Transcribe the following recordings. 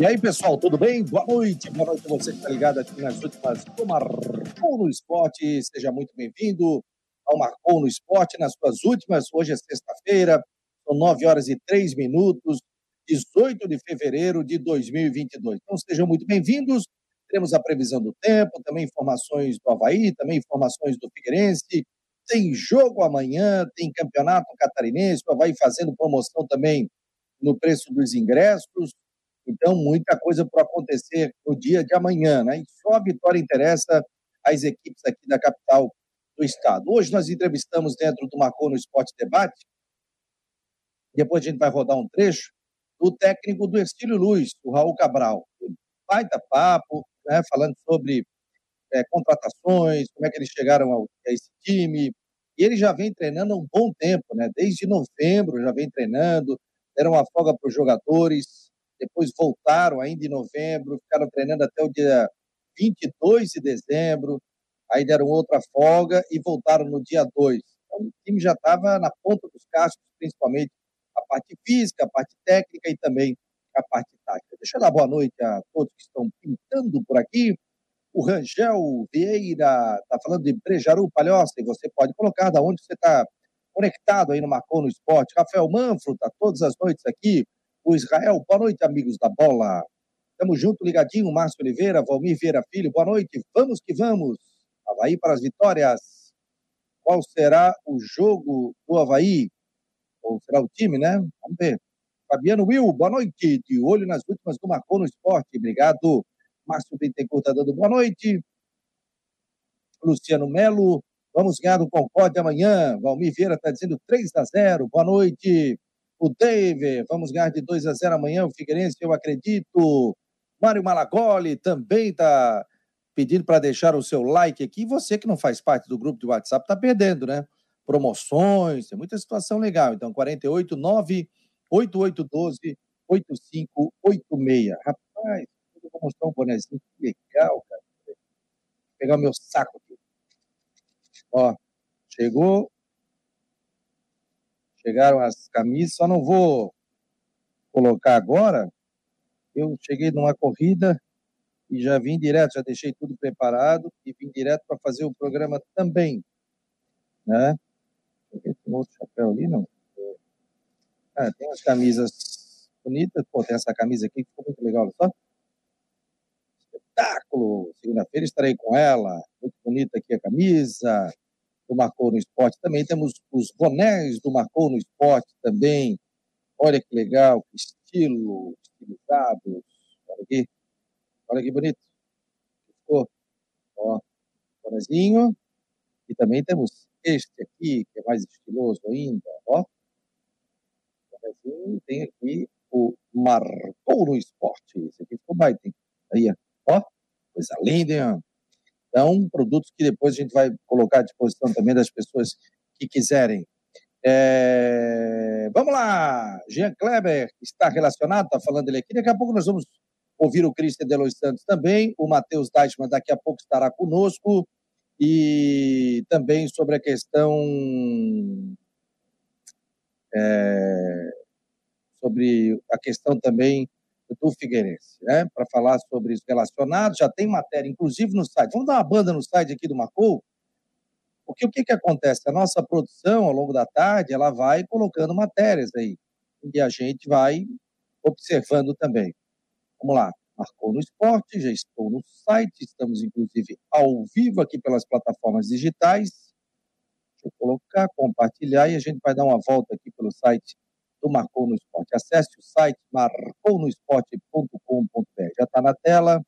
E aí, pessoal, tudo bem? Boa noite, boa noite a você que está ligado aqui nas últimas do Marcou no Esporte. Seja muito bem-vindo ao Marcou no Esporte nas suas últimas. Hoje é sexta-feira, são 9 horas e 3 minutos, 18 de fevereiro de 2022. Então, sejam muito bem-vindos. Teremos a previsão do tempo, também informações do Havaí, também informações do Figueirense. Tem jogo amanhã, tem campeonato catarinense, o Havaí fazendo promoção também no preço dos ingressos. Então, muita coisa para acontecer no dia de amanhã, né? E só a vitória interessa às equipes aqui da capital do estado. Hoje nós entrevistamos dentro do Marcou no Esporte Debate, depois a gente vai rodar um trecho, o técnico do Estilo Luz, o Raul Cabral. Baita papo, né, falando sobre é, contratações, como é que eles chegaram ao, a esse time. E ele já vem treinando há um bom tempo, né? desde novembro já vem treinando, deram uma folga para os jogadores, depois voltaram ainda em novembro, ficaram treinando até o dia 22 de dezembro, aí deram outra folga e voltaram no dia 2. Então, o time já estava na ponta dos cascos, principalmente a parte física, a parte técnica e também a parte tática. Deixa eu dar boa noite a todos que estão pintando por aqui. O Rangel Vieira está falando de Brejaru Palhoça, e você pode colocar da onde você está conectado aí no Marcou no Esporte. Rafael Manfro está todas as noites aqui o Israel. Boa noite, amigos da bola. Estamos junto, ligadinho. Márcio Oliveira, Valmir Vieira Filho. Boa noite. Vamos que vamos. Havaí para as vitórias. Qual será o jogo do Havaí? Ou será o time, né? Vamos ver. Fabiano Will, boa noite. De olho nas últimas do Marcou no Esporte. Obrigado. Márcio Bittencourt está dando boa noite. Luciano Melo, vamos ganhar do Concorde amanhã. Valmir Vieira está dizendo 3 a 0. Boa noite o David. Vamos ganhar de 2 a 0 amanhã. O Figueirense, eu acredito. Mário Malagoli também está pedindo para deixar o seu like aqui. Você que não faz parte do grupo de WhatsApp está perdendo, né? Promoções, tem muita situação legal. Então, 48 9 8812 8586. Rapaz, eu vou mostrar um bonezinho que legal, cara. Vou pegar o meu saco aqui. Ó, chegou chegaram as camisas, só não vou colocar agora. Eu cheguei numa corrida e já vim direto, já deixei tudo preparado e vim direto para fazer o programa também. Né? Tem outro chapéu ali, não? Ah, tem umas camisas bonitas. Pô, tem essa camisa aqui que ficou muito legal, olha só. Espetáculo! Segunda-feira estarei com ela. Muito bonita aqui a camisa do Marcou no Esporte. Também temos os bonés do Marcou no Esporte também. Olha que legal, que estilo, estilizados. Olha aqui. Olha que bonito. Ficou. Ó, bonezinho. E também temos este aqui, que é mais estiloso ainda. Ó. Bonezinho. Tem aqui o Marcou no Esporte. Esse aqui ficou baita. Aí, ó. Coisa linda, hein? Então, produtos que depois a gente vai colocar à disposição também das pessoas que quiserem. É... Vamos lá! Jean Kleber está relacionado, está falando ele aqui. Daqui a pouco nós vamos ouvir o Cristian Delois Santos também. O Matheus Deichmann daqui a pouco estará conosco. E também sobre a questão. É... sobre a questão também do Figueirense, né? Para falar sobre isso relacionado, já tem matéria, inclusive no site. Vamos dar uma banda no site aqui do Marcou, porque o que, que acontece? A nossa produção, ao longo da tarde, ela vai colocando matérias aí, e a gente vai observando também. Vamos lá, Marcou no Esporte, já estou no site, estamos inclusive ao vivo aqui pelas plataformas digitais. Deixa eu colocar, compartilhar e a gente vai dar uma volta aqui pelo site do Marcou no Esporte. Acesse o site marcounoesporte.com.br. Já está na tela.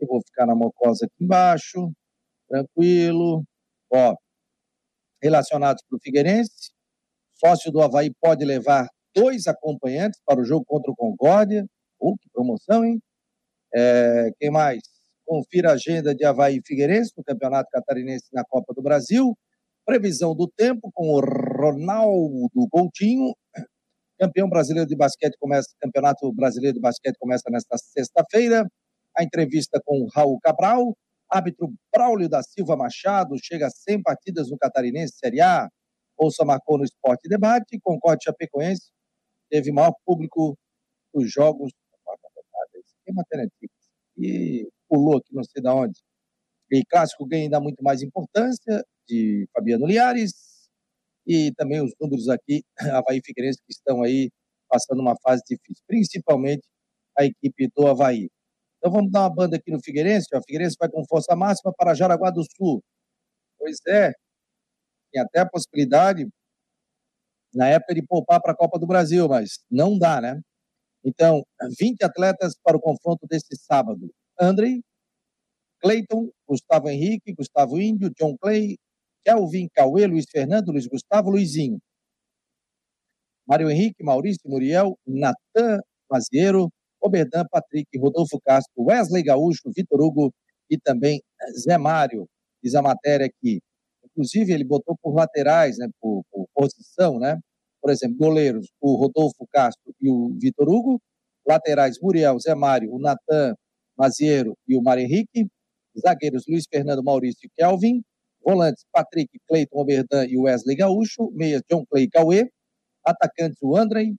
Eu vou ficar na mocosa aqui embaixo. Tranquilo. Ó, relacionados para o Figueirense, sócio do Havaí pode levar dois acompanhantes para o jogo contra o Concórdia. Oh, que promoção, hein? É, quem mais? Confira a agenda de Havaí e Figueirense no Campeonato Catarinense na Copa do Brasil. Previsão do tempo com o Ronaldo Coutinho Campeão brasileiro de basquete começa, Campeonato Brasileiro de Basquete começa nesta sexta-feira. A entrevista com Raul Cabral, árbitro Braulio da Silva Machado, chega a 100 partidas no Catarinense Série A. Ouça marcou no Esporte Debate, Concorde Chapecoense, teve maior público dos jogos. e pulou aqui não sei de onde. E clássico ganha ainda muito mais importância de Fabiano Liares e também os números aqui, Havaí Figueirense, que estão aí passando uma fase difícil, principalmente a equipe do Havaí. Então vamos dar uma banda aqui no Figueirense, ó. Figueirense vai com força máxima para Jaraguá do Sul. Pois é, tem até a possibilidade, na época, de poupar para a Copa do Brasil, mas não dá, né? Então, 20 atletas para o confronto desse sábado. Andrei, Cleiton, Gustavo Henrique, Gustavo Índio, John Clay, Kelvin Cauê, Luiz Fernando, Luiz Gustavo, Luizinho. Mário Henrique, Maurício Muriel, Natan Mazieiro, Oberdan, Patrick, Rodolfo Castro, Wesley Gaúcho, Vitor Hugo e também Zé Mário. Diz a matéria aqui. Inclusive, ele botou por laterais, né, por, por posição, né? Por exemplo, goleiros, o Rodolfo Castro e o Vitor Hugo. Laterais, Muriel, Zé Mário, o Natan Mazieiro e o Mário Henrique. Zagueiros, Luiz Fernando, Maurício e Kelvin. Volantes, Patrick, Cleiton, Oberdan e Wesley Gaúcho. Meias, John Clay Cauê. Atacantes, o Andrei,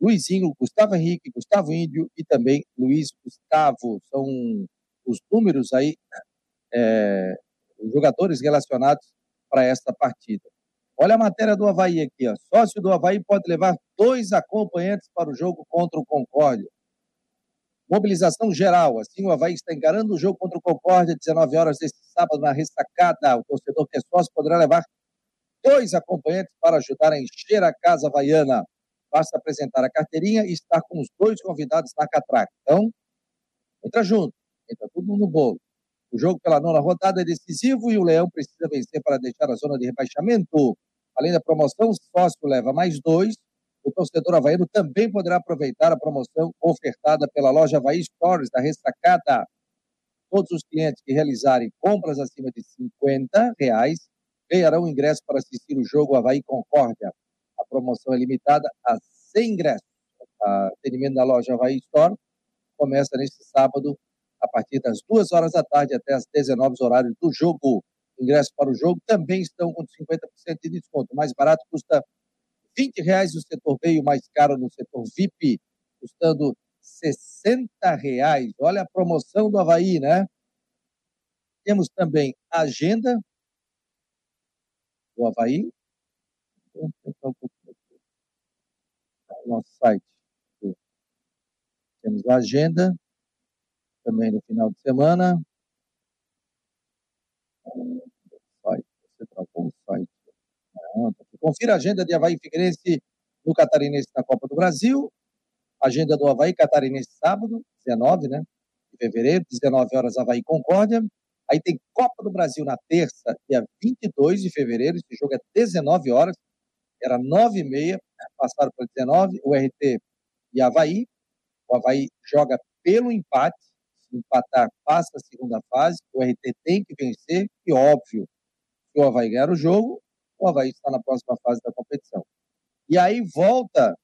Luizinho, Gustavo Henrique, Gustavo Índio e também Luiz Gustavo. São os números aí, é, os jogadores relacionados para esta partida. Olha a matéria do Havaí aqui, ó. Sócio do Havaí pode levar dois acompanhantes para o jogo contra o Concórdia. Mobilização geral, assim o Havaí está encarando o jogo contra o Concórdia, 19 horas deste sábado na ressacada. O torcedor que é sócio poderá levar dois acompanhantes para ajudar a encher a casa havaiana. Basta apresentar a carteirinha e estar com os dois convidados na catraca. Então, entra junto, entra tudo no bolo. O jogo pela nona rodada é decisivo e o Leão precisa vencer para deixar a zona de rebaixamento. Além da promoção, o sócio leva mais dois. O torcedor havaiano também poderá aproveitar a promoção ofertada pela loja Havaí Stores da Ressacada. Todos os clientes que realizarem compras acima de 50 reais ganharão ingresso para assistir o jogo Havaí Concórdia. A promoção é limitada a 100 ingressos. O atendimento da loja Havaí Store começa neste sábado, a partir das 2 horas da tarde até as 19 horários do jogo. Ingressos para o jogo também estão com 50% de desconto. O mais barato custa 20 reais no setor B e o mais caro no setor VIP, custando 60 reais. Olha a promoção do Havaí, né? Temos também a agenda do Havaí. Nosso site. Temos a agenda também no final de semana. Você trocou o site. Confira a agenda de Havaí Figueirense no Catarinense na Copa do Brasil. Agenda do Havaí Catarinense sábado, 19 né, de fevereiro, 19 horas Havaí Concórdia. Aí tem Copa do Brasil na terça, dia 22 de fevereiro. Esse jogo é 19 horas. Era 9 e meia, passaram para 19. O RT e Havaí. O Havaí joga pelo empate. Se empatar, passa a segunda fase. O RT tem que vencer. E óbvio, se o Havaí ganhar o jogo, o Havaí está na próxima fase da competição. E aí volta.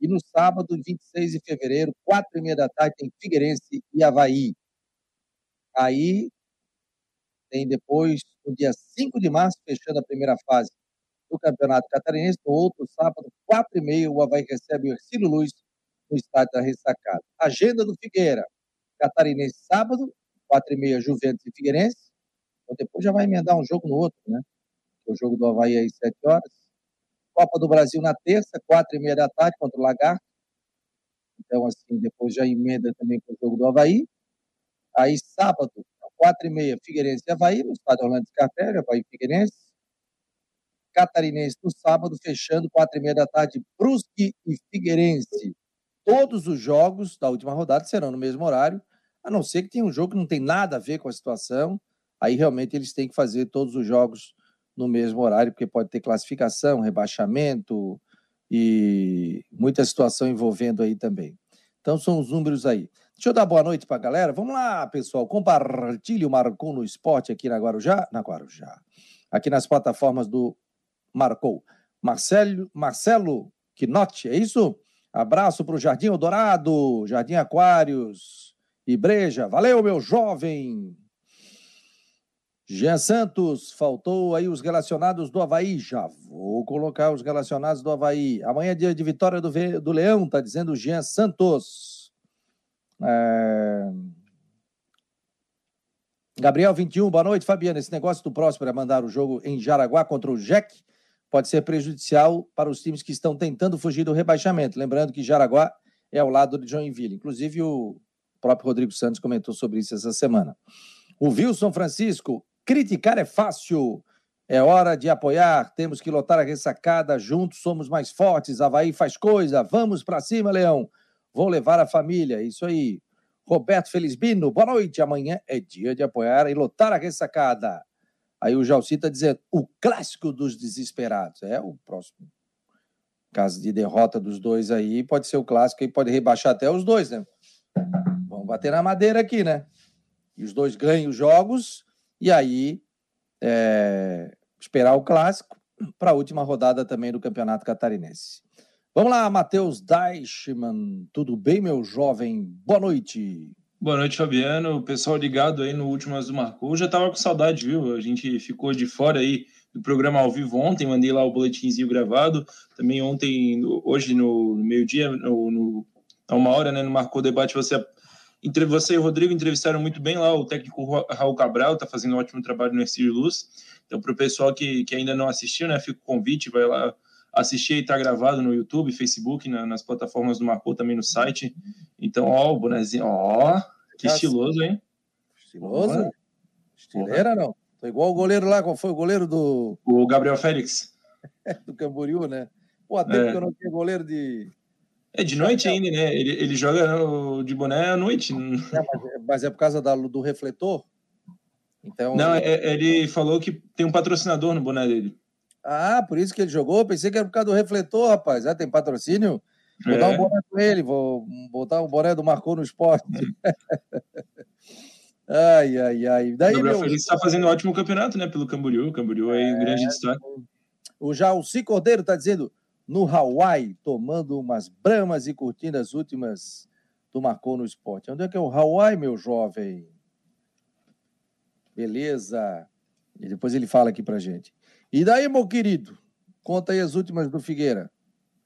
E no sábado, 26 de fevereiro, quatro e meia da tarde, tem Figueirense e Havaí. Aí tem depois, no dia 5 de março, fechando a primeira fase do Campeonato Catarinense. No outro sábado, 4 e meia, o Havaí recebe o Ercílio Luz no estádio da Ressacada. Agenda do Figueira. Catarinense sábado, 4 e meia, Juventus e Figueirense. Então depois já vai emendar um jogo no outro, né? O jogo do Havaí às 7 horas. Copa do Brasil na terça, 4 e meia da tarde, contra o Lagarto. Então, assim, depois já emenda também com o jogo do Havaí. Aí, sábado, quatro e meia, Figueirense e Havaí, no estádio Orlando Scarpelli, Havaí Figueirense. Catarinense no sábado, fechando quatro e meia da tarde, Brusque e Figueirense. Todos os jogos da última rodada serão no mesmo horário, a não ser que tenha um jogo que não tem nada a ver com a situação. Aí realmente eles têm que fazer todos os jogos no mesmo horário, porque pode ter classificação, rebaixamento e muita situação envolvendo aí também. Então são os números aí. Deixa eu dar boa noite para a galera. Vamos lá, pessoal. Compartilhe o Marcou no Esporte aqui na Guarujá. Na Guarujá. Aqui nas plataformas do Marcou. Marcelo, Marcelo Quinotti, é isso? Abraço para o Jardim Eldorado, Jardim Aquários e Breja. Valeu, meu jovem! Jean Santos, faltou aí os relacionados do Havaí. Já vou colocar os relacionados do Havaí. Amanhã é dia de vitória do, do Leão, tá dizendo Jean Santos. É... Gabriel 21, boa noite, Fabiano. Esse negócio do próximo é mandar o jogo em Jaraguá contra o Jack pode ser prejudicial para os times que estão tentando fugir do rebaixamento. Lembrando que Jaraguá é ao lado de Joinville. Inclusive, o próprio Rodrigo Santos comentou sobre isso essa semana. O Wilson Francisco, criticar é fácil. É hora de apoiar, temos que lotar a ressacada, juntos somos mais fortes, Havaí faz coisa, vamos para cima, Leão. Vou levar a família, isso aí. Roberto Felizbino, boa noite. Amanhã é dia de apoiar e lotar a ressacada. Aí o Jalci está dizendo, o clássico dos desesperados. É o próximo. Caso de derrota dos dois aí, pode ser o clássico e pode rebaixar até os dois, né? Vamos bater na madeira aqui, né? E os dois ganham os jogos, e aí é, esperar o clássico para a última rodada também do Campeonato Catarinense. Vamos lá, Matheus Deichmann. Tudo bem, meu jovem? Boa noite. Boa noite, Fabiano. Pessoal ligado aí no último Azul Marcou. Já tava com saudade, viu? A gente ficou de fora aí do programa ao vivo ontem, mandei lá o boletimzinho gravado. Também ontem, hoje no meio-dia, no, no, a uma hora, né, no Marcou Debate, você, entre você e o Rodrigo entrevistaram muito bem lá o técnico Raul Cabral, tá fazendo um ótimo trabalho no Ercílio Luz. Então, para o pessoal que, que ainda não assistiu, né, fica o convite, vai lá assistir e tá gravado no YouTube, Facebook, na, nas plataformas do Marcou, também no site. Então, ó, o bonezinho, ó, que estiloso, hein? Estiloso? Estileira, não? Tô igual o goleiro lá, qual foi o goleiro do... O Gabriel Félix. do Camboriú, né? Pô, até é. que eu não tinha goleiro de... É de noite ainda, né? Ele, ele joga de boné à noite. É, mas, mas, é por causa da, do refletor? Então, não, ele... É, ele falou que tem um patrocinador no boné dele. Ah, por isso que ele jogou? Pensei que era por causa do refletor, rapaz. Ah, tem patrocínio? Vou é. dar um boné com ele, vou botar um boné do Marcou no esporte. ai, ai, ai. Daí, o Gabriel meu... Está fazendo um ótimo campeonato, né? Pelo Camboriú. Camboriú aí, é, grande destaque. O Jalci Cordeiro está dizendo, no Hawaii, tomando umas bramas e curtindo as últimas do Marcou no esporte. Onde é que é o Hawaii, meu jovem? Beleza. E depois ele fala aqui pra gente. E daí, meu querido? Conta aí as últimas do Figueira.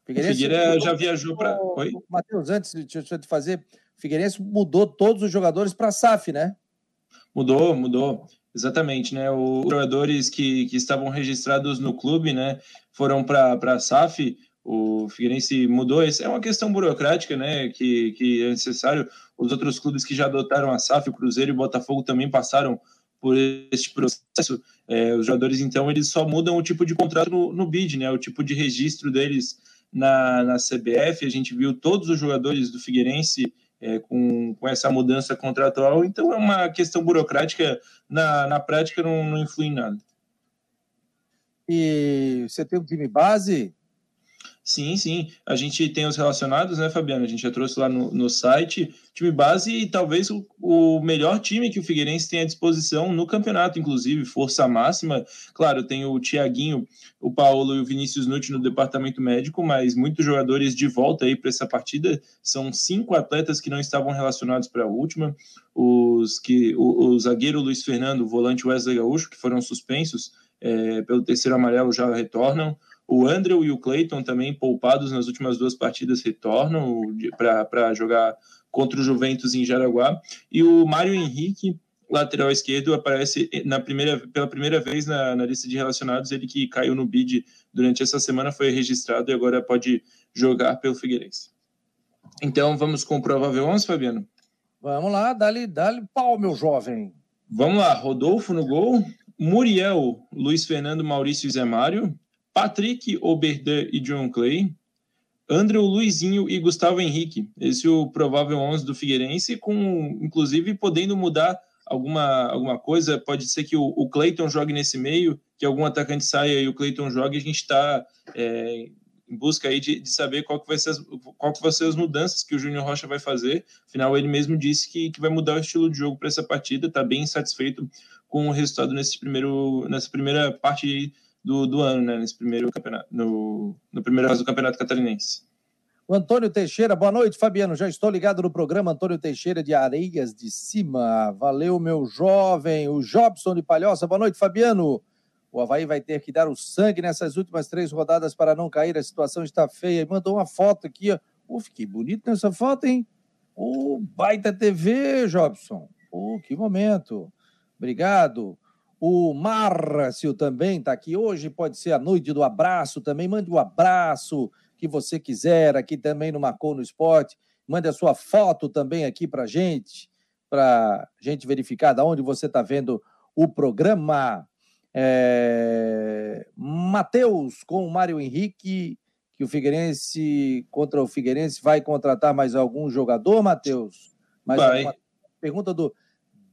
Figueirense Figueira já viajou para. Matheus, antes de eu te fazer, o Figueirense mudou todos os jogadores para a SAF, né? Mudou, mudou. Exatamente, né? Os jogadores que, que estavam registrados no clube, né, foram para a SAF. O Figueirense mudou. Isso é uma questão burocrática, né? Que, que é necessário. Os outros clubes que já adotaram a SAF, o Cruzeiro e o Botafogo também passaram por este processo. É, os jogadores, então, eles só mudam o tipo de contrato no, no BID, né? O tipo de registro deles na, na CBF. A gente viu todos os jogadores do Figueirense é, com, com essa mudança contratual. Então, é uma questão burocrática. Na, na prática, não, não influi em nada. E você tem um time base? Sim, sim. A gente tem os relacionados, né, Fabiano? A gente já trouxe lá no, no site time base e talvez o, o, melhor time que o Figueirense tem à disposição no campeonato, inclusive, força máxima. Claro, tem o Tiaguinho, o Paulo e o Vinícius Nutti no departamento médico, mas muitos jogadores de volta aí para essa partida. São cinco atletas que não estavam relacionados para a última. Os que o, o, zagueiro Luiz Fernando, o volante Wesley Gaúcho, que foram suspensos é, pelo terceiro amarelo, já retornam. O Andrew e o Clayton também poupados nas últimas duas partidas retornam para jogar contra o Juventus em Jaraguá. E o Mário Henrique, lateral esquerdo, aparece na primeira, pela primeira vez na, na, lista de relacionados. Ele que caiu no bid durante essa semana foi registrado e agora pode jogar pelo Figueirense. Então vamos com o provável 11, Fabiano? Vamos lá, dá-lhe dá pau, meu jovem. Vamos lá, Rodolfo no gol, Muriel, Luiz Fernando, Maurício e Zé Mário, Patrick, Oberdan e John Clay, André, Luizinho e Gustavo Henrique. Esse é o provável 11 do Figueirense, com inclusive podendo mudar alguma, alguma coisa. Pode ser que o, o jogue nesse meio, que algum atacante saia e o Cleiton jogue. A gente está é, em busca aí de, de, saber qual que, vai ser as, qual que vai ser as mudanças que o Júnior Rocha vai fazer. Afinal, ele mesmo disse que, que vai mudar o estilo de jogo para essa partida. Está bem satisfeito com o resultado nesse primeiro, nessa primeira parte do, do ano, né? Nesse primeiro campeonato, no, no primeiro fase do Campeonato Catarinense. O Antônio Teixeira, boa noite, Fabiano. Já estou ligado no programa Antônio Teixeira de Areias de Cima. Valeu, meu jovem. O Jobson de Palhoça, boa noite, Fabiano. O Havaí vai ter que dar o sangue nessas últimas três rodadas para não cair. A situação está feia. Mandou uma foto aqui, ó. Fiquei bonito nessa foto, hein? O baita TV, Jobson. Uh, que momento. Obrigado. O Márcio também está aqui hoje, pode ser a noite do abraço também. Mande o um abraço que você quiser aqui também no Marcou no Esporte. Mande a sua foto também aqui para gente, para gente verificar de onde você está vendo o programa. É... Matheus com o Mário Henrique, que o Figueirense contra o Figueirense vai contratar mais algum jogador, Matheus? vai. Uma... Pergunta do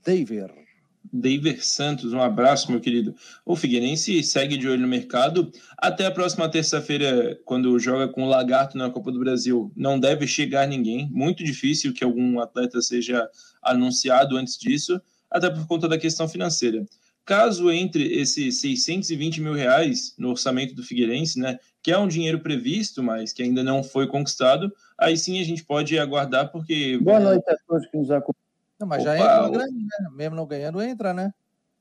David. David Santos, um abraço, meu querido. O Figueirense segue de olho no mercado. Até a próxima terça-feira, quando joga com o Lagarto na Copa do Brasil, não deve chegar ninguém. Muito difícil que algum atleta seja anunciado antes disso, até por conta da questão financeira. Caso entre esses 620 mil reais no orçamento do Figueirense, né, que é um dinheiro previsto, mas que ainda não foi conquistado, aí sim a gente pode aguardar, porque. Boa noite a todos que nos acompanham. Não, mas Opa, já entra grande, né? Mesmo não ganhando, entra, né?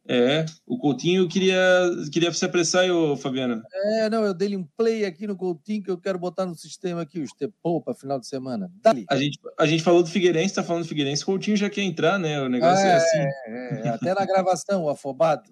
É, o Coutinho queria, queria se apressar, aí, Fabiano. É, não, eu dei um play aqui no Coutinho que eu quero botar no sistema aqui, o Stepou para final de semana. Dali. A gente, a gente falou do Figueirense, tá falando do Figueirense, o Coutinho já quer entrar, né? O negócio é, é assim. É, é, até na gravação, o afobado.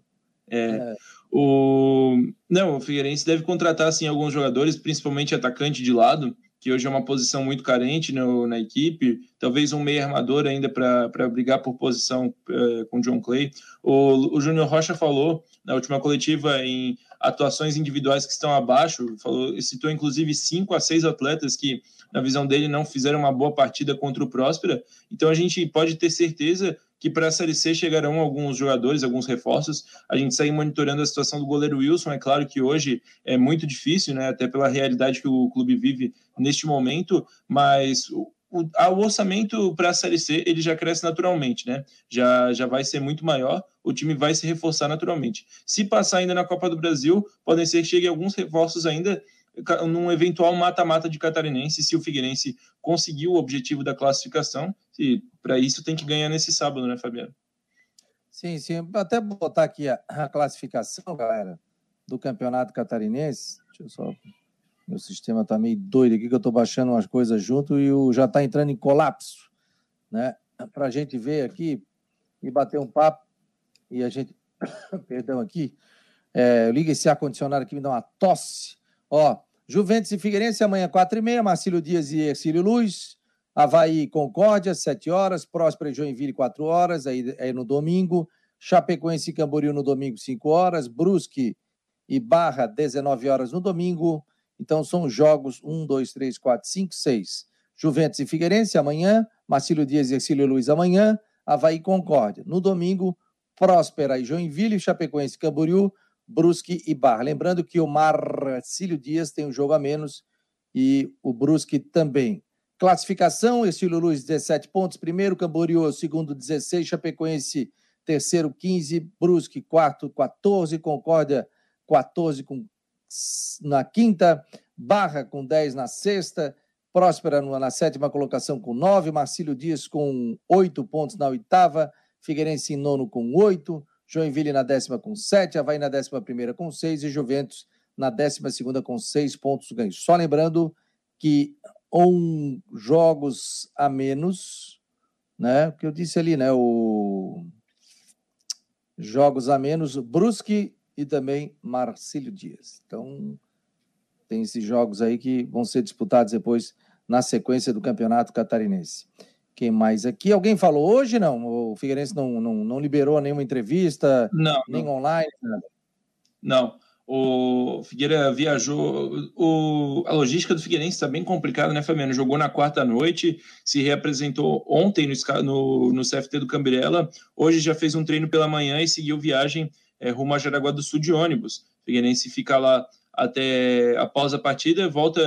É. é. O... Não, o Figueirense deve contratar assim, alguns jogadores, principalmente atacante de lado, que hoje é uma posição muito carente no, na equipe, talvez um meio armador ainda para brigar por posição uh, com John Clay. O, o Júnior Rocha falou na última coletiva em atuações individuais que estão abaixo, falou, citou inclusive cinco a seis atletas que, na visão dele, não fizeram uma boa partida contra o Próspera. Então a gente pode ter certeza que para a Série C chegarão alguns jogadores, alguns reforços. A gente segue monitorando a situação do goleiro Wilson. É claro que hoje é muito difícil, né, até pela realidade que o clube vive neste momento, mas o, o, orçamento para a Série C ele já cresce naturalmente, né? Já, já vai ser muito maior, o time vai se reforçar naturalmente. Se passar ainda na Copa do Brasil, podem ser que cheguem alguns reforços ainda num eventual mata-mata de catarinense, se o Figueirense conseguir o objetivo da classificação, e para isso tem que ganhar nesse sábado, né, Fabiano? Sim, sim. Até botar aqui a, a classificação, galera, do campeonato catarinense. Deixa eu só. Meu sistema está meio doido aqui, que eu estou baixando umas coisas junto e o, já está entrando em colapso, né? Para a gente ver aqui e bater um papo e a gente. Perdão aqui. É, liga esse ar-condicionado aqui, me dá uma tosse. Ó, Juventus e Figueirense amanhã, 4 e meia, Marcílio Dias e Ercílio Luz. Havaí Concórdia, 7 horas. Próspera e Joinville, 4 horas, aí, aí no domingo. Chapecoense e Camboriú no domingo, 5 horas. Brusque e Barra, 19 horas no domingo. Então são jogos 1, 2, 3, 4, 5, 6. Juventus e Figueirense amanhã. Marcílio Dias e Ercílio Luz amanhã. Havaí Concórdia. No domingo, Próspera e Joinville, Chapecoense e Camboriú. Brusque e Barra. Lembrando que o Marcílio Dias tem um jogo a menos e o Brusque também. Classificação: Estilo Luz, 17 pontos. Primeiro, Camboriú, segundo, 16. Chapecoense, terceiro, 15. Brusque, quarto, 14. Concórdia, 14 com, na quinta. Barra, com 10 na sexta. Próspera na sétima colocação com 9. Marcílio Dias com 8 pontos na oitava. Figueirense em nono com 8. Joinville na décima com sete, Havaí na décima primeira com seis e Juventus na décima segunda com seis pontos ganhos. Só lembrando que um jogos a menos, né? O que eu disse ali, né? O jogos a menos, Brusque e também Marcílio Dias. Então, tem esses jogos aí que vão ser disputados depois na sequência do Campeonato Catarinense. Quem mais aqui? Alguém falou hoje? Não, o Figueirense não, não, não liberou nenhuma entrevista, não, nem não. online, nada. Não. O Figueira viajou. O, a logística do Figueirense está bem complicada, né, Fabiano? Jogou na quarta noite, se reapresentou ontem no, no, no CFT do Cambirela. Hoje já fez um treino pela manhã e seguiu viagem é, rumo a Jaraguá do Sul de ônibus. O Figueirense fica lá até após a partida, volta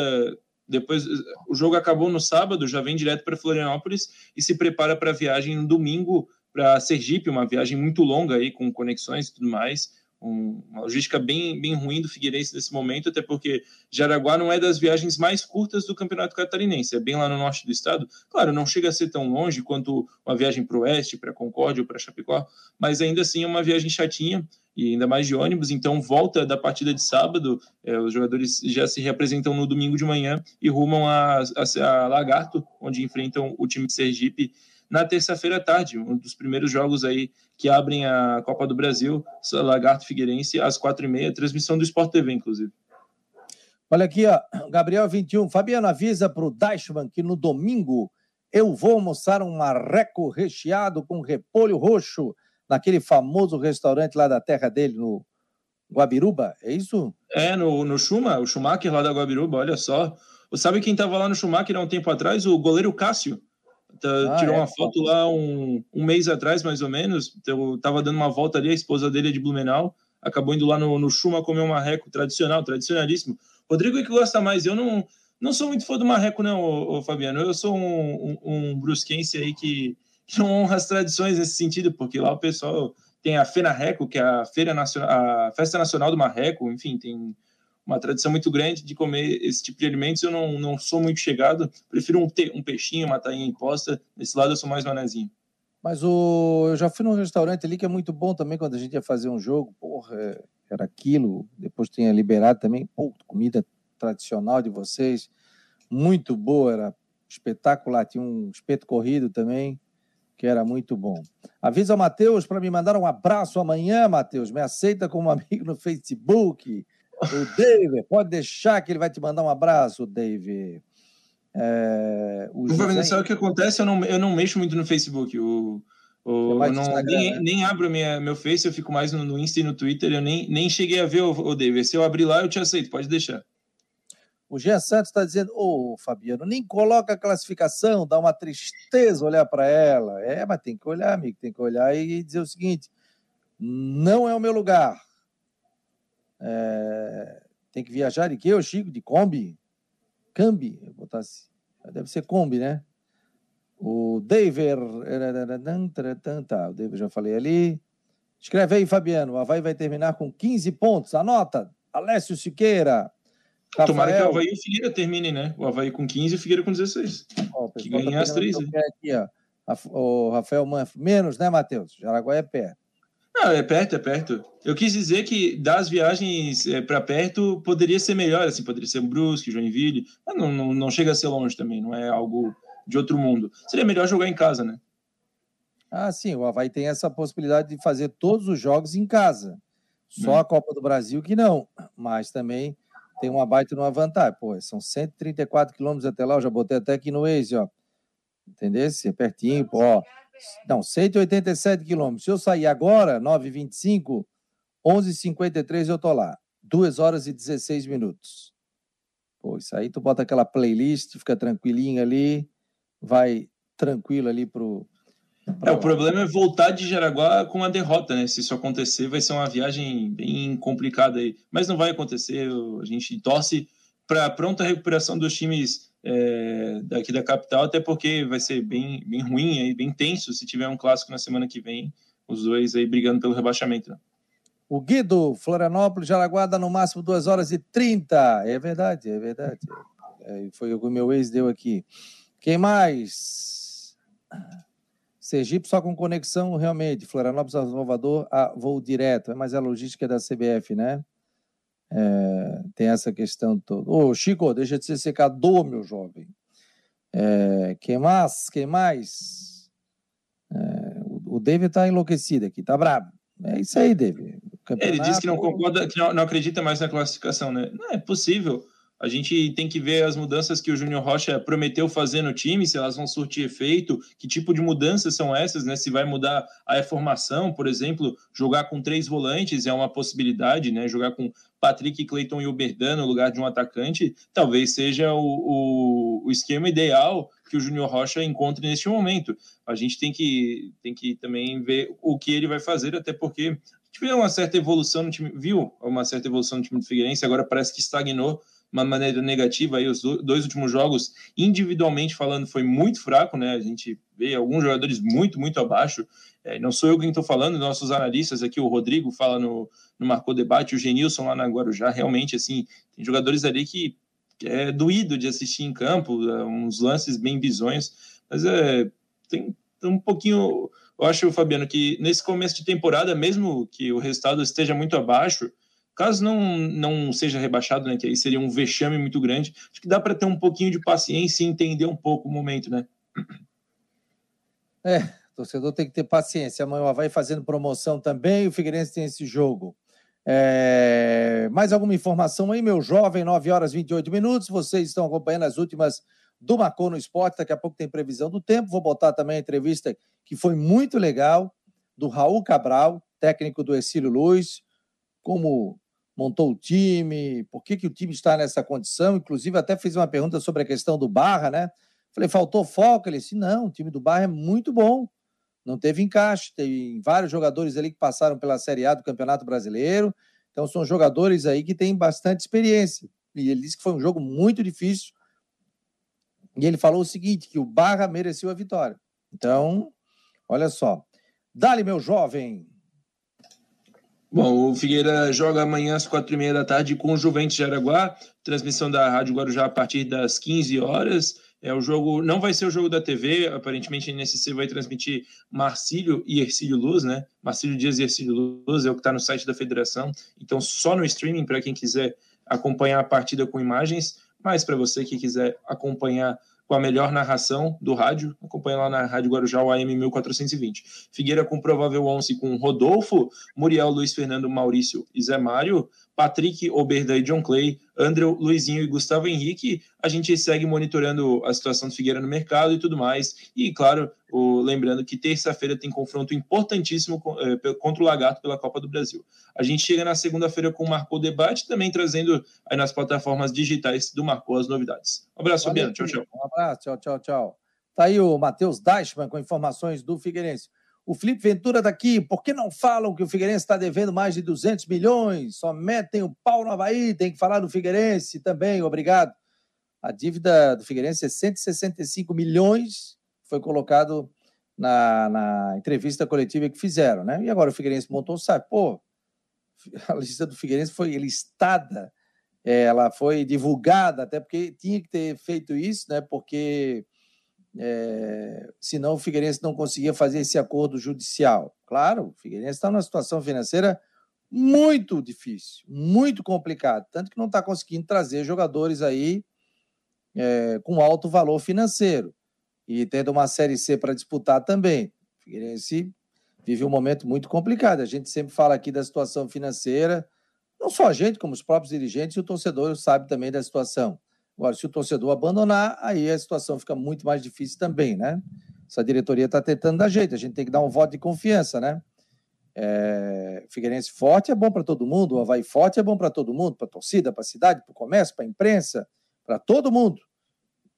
depois, o jogo acabou no sábado, já vem direto para Florianópolis e se prepara para a viagem no domingo para Sergipe, uma viagem muito longa aí com conexões e tudo mais. Um, uma logística bem, bem ruim do Figueirense nesse momento, até porque Jaraguá não é das viagens mais curtas do Campeonato Catarinense, é bem lá no norte do estado. Claro, não chega a ser tão longe quanto uma viagem para o oeste, para Concórdia ou para Chapecó, mas ainda assim é uma viagem chatinha e ainda mais de ônibus. Então, volta da partida de sábado, é, os jogadores já se representam no domingo de manhã e rumam a, a, a, Lagarto, onde enfrentam o time de Sergipe na terça-feira à tarde, um dos primeiros jogos aí que abrem a Copa do Brasil, Lagarto Figueirense, às quatro e meia, transmissão do Sport TV, inclusive. Olha aqui, ó, Gabriel 21. Fabiano avisa para o Deichmann que no domingo eu vou almoçar um marreco recheado com repolho roxo naquele famoso restaurante lá da terra dele, no Guabiruba, é isso? É, no, no Chuma, o Schumacher lá da Guabiruba, olha só. Sabe quem estava lá no Schumacher há um tempo atrás? O goleiro Cássio. Tá, ah, tirou é, uma foto lá um, um mês atrás, mais ou menos. Eu tava dando uma volta ali, a esposa dele é de Blumenau. Acabou indo lá no, no Chuma comer um marreco tradicional, tradicionalíssimo. Rodrigo é que gosta mais. Eu não, não sou muito fã do marreco, não, ô, ô Fabiano. Eu sou um, um, um brusquense aí que, que não honra as tradições nesse sentido, porque lá o pessoal tem a FENARRECO, que é a Feira Nacional, a Festa Nacional do Marreco, enfim, tem uma tradição muito grande de comer esse tipo de alimentos. Eu não, não sou muito chegado, prefiro um, um peixinho, uma tainha imposta. Nesse lado eu sou mais manezinho. Mas o, eu já fui num restaurante ali que é muito bom também quando a gente ia fazer um jogo. Porra, é, era aquilo. Depois tinha liberado também. Pô, comida tradicional de vocês. Muito boa, era espetacular. Tinha um espeto corrido também, que era muito bom. Avisa o Matheus para me mandar um abraço amanhã, Matheus. Me aceita como amigo no Facebook. O David, pode deixar que ele vai te mandar um abraço, David. É, o José... Sabe o que acontece? Eu não, eu não mexo muito no Facebook. O, o, é não, nem, né? nem abro minha, meu Face, eu fico mais no, no Insta e no Twitter. Eu nem, nem cheguei a ver o, o David. Se eu abrir lá, eu te aceito, pode deixar. O Jean Santos está dizendo: Ô, oh, Fabiano, nem coloca a classificação, dá uma tristeza olhar para ela. É, mas tem que olhar, amigo, tem que olhar e dizer o seguinte: não é o meu lugar. É, tem que viajar de quê, ô Chico? De Kombi? Cambi? Assim. Deve ser Kombi, né? O David. Tá, o David já falei ali. Escreve aí, Fabiano. O Havaí vai terminar com 15 pontos. Anota. Alessio Siqueira. Rafael. Tomara que o Havaí e o Figueira terminem, né? O Havaí com 15 e o Figueira com 16. Oh, que ganhem tá as três. Aqui, ó. O Rafael Manfro. Menos, né, Matheus? Jaraguá é perto. Não, é perto, é perto. Eu quis dizer que das viagens é, para perto poderia ser melhor, assim, poderia ser Brusque, Joinville, mas não, não, não chega a ser longe também, não é algo de outro mundo. Seria melhor jogar em casa, né? Ah, sim, o Havaí tem essa possibilidade de fazer todos os jogos em casa. Só hum. a Copa do Brasil que não, mas também tem uma baita numa vantagem. Pô, são 134 quilômetros até lá, eu já botei até aqui no Waze, ó. Entendeu? É pertinho, pô, ó. Não, 187 quilômetros. Se eu sair agora, 9h25, 11h53 eu tô lá. 2 horas e 16 minutos. Pô, isso aí tu bota aquela playlist, fica tranquilinho ali, vai tranquilo ali pro. É, o problema é voltar de Jaraguá com a derrota, né? Se isso acontecer, vai ser uma viagem bem complicada aí. Mas não vai acontecer, a gente torce para a pronta recuperação dos times é, daqui da capital, até porque vai ser bem, bem ruim, aí, bem tenso se tiver um clássico na semana que vem, os dois aí brigando pelo rebaixamento. O Guido, Florianópolis, Jaraguá dá no máximo 2 horas e 30. É verdade, é verdade. É, foi o que o meu ex deu aqui. Quem mais? Sergipe só com conexão, realmente. Florianópolis a Salvador, a voo direto. Mas é a logística da CBF, né? É, tem essa questão toda. Ô, Chico, deixa de ser secador, meu jovem. É, quem mais? Quem mais? É, o, o David tá enlouquecido aqui, tá brabo. É isso aí, David. Ele disse que não concorda, que não, não acredita mais na classificação, né? Não é possível. A gente tem que ver as mudanças que o Júnior Rocha prometeu fazer no time, se elas vão surtir efeito, que tipo de mudanças são essas, né? Se vai mudar a formação, por exemplo, jogar com três volantes é uma possibilidade, né? Jogar com Patrick, Cleiton e Oberdan no lugar de um atacante, talvez seja o, o, o esquema ideal que o Júnior Rocha encontre neste momento. A gente tem que, tem que também ver o que ele vai fazer, até porque viu uma certa evolução no time, viu uma certa evolução no time do Figueirense, agora parece que estagnou uma maneira negativa aí os dois últimos jogos individualmente falando foi muito fraco né? A gente vê alguns jogadores muito muito abaixo. É, não sou eu quem estou falando nossos analistas aqui o Rodrigo fala no, no marcou debate o Genilson lá na Guarujá realmente assim tem jogadores ali que, é doído de assistir em campo é, uns lances bem bizonhos mas é tem um pouquinho eu acho Fabiano que nesse começo de temporada mesmo que o resultado esteja muito abaixo Caso não, não seja rebaixado, né, que aí seria um vexame muito grande, acho que dá para ter um pouquinho de paciência e entender um pouco o momento, né? É, o torcedor tem que ter paciência. Amanhã vai fazendo promoção também. O Figueirense tem esse jogo. É... Mais alguma informação aí, meu jovem? 9 horas e 28 minutos. Vocês estão acompanhando as últimas do Marcou no Esporte. Daqui a pouco tem previsão do tempo. Vou botar também a entrevista que foi muito legal do Raul Cabral, técnico do Exílio Luz, como montou o time, por que, que o time está nessa condição. Inclusive, até fiz uma pergunta sobre a questão do Barra, né? Falei, faltou foco? Ele disse, não, o time do Barra é muito bom. Não teve encaixe, tem vários jogadores ali que passaram pela Série A do Campeonato Brasileiro. Então, são jogadores aí que têm bastante experiência. E ele disse que foi um jogo muito difícil. E ele falou o seguinte: que o Barra mereceu a vitória. Então, olha só. Dali, meu jovem. Bom, o Figueira joga amanhã às quatro e meia da tarde com o Juventus de Araguá. Transmissão da Rádio Guarujá a partir das 15 horas. É o jogo, não vai ser o jogo da TV, aparentemente a NSC vai transmitir Marcílio e Ercílio Luz, né? Marcílio Dias e Ercílio Luz é o que está no site da federação. Então, só no streaming para quem quiser acompanhar a partida com imagens, mas para você que quiser acompanhar com a melhor narração do rádio. Acompanha lá na Rádio Guarujá, o AM 1420. Figueira com provável 11 com Rodolfo, Muriel, Luiz Fernando, Maurício e Zé Mário. Patrick, Oberda e John Clay, André, Luizinho e Gustavo Henrique. A gente segue monitorando a situação do Figueira no mercado e tudo mais. E, claro, o, lembrando que terça-feira tem confronto importantíssimo eh, contra o Lagarto pela Copa do Brasil. A gente chega na segunda-feira com o Marcou Debate, também trazendo aí nas plataformas digitais do Marcou as novidades. Um abraço, Fabiano. Tchau, tchau. Um abraço, tchau, tchau, tchau. Tá aí o Matheus Deichmann com informações do Figueirense. O Felipe Ventura daqui, por que não falam que o Figueirense está devendo mais de 200 milhões? Só metem o pau no Havaí, tem que falar do Figueirense também, obrigado. A dívida do Figueirense é 165 milhões, foi colocado na, na entrevista coletiva que fizeram, né? E agora o Figueirense montou site. Pô, a lista do Figueirense foi listada, é, ela foi divulgada, até porque tinha que ter feito isso, né? Porque é, senão o Figueirense não conseguia fazer esse acordo judicial. Claro, o Figueirense está numa situação financeira muito difícil, muito complicado, tanto que não está conseguindo trazer jogadores aí é, com alto valor financeiro e tendo uma Série C para disputar também. O Figueirense vive um momento muito complicado. A gente sempre fala aqui da situação financeira, não só a gente, como os próprios dirigentes e o torcedor sabe também da situação. Agora, se o torcedor abandonar, aí a situação fica muito mais difícil também, né? Essa diretoria está tentando dar jeito, a gente tem que dar um voto de confiança, né? É, Figueirense forte é bom para todo mundo, o Havaí forte é bom para todo mundo, para a torcida, para a cidade, para o comércio, para a imprensa, para todo mundo.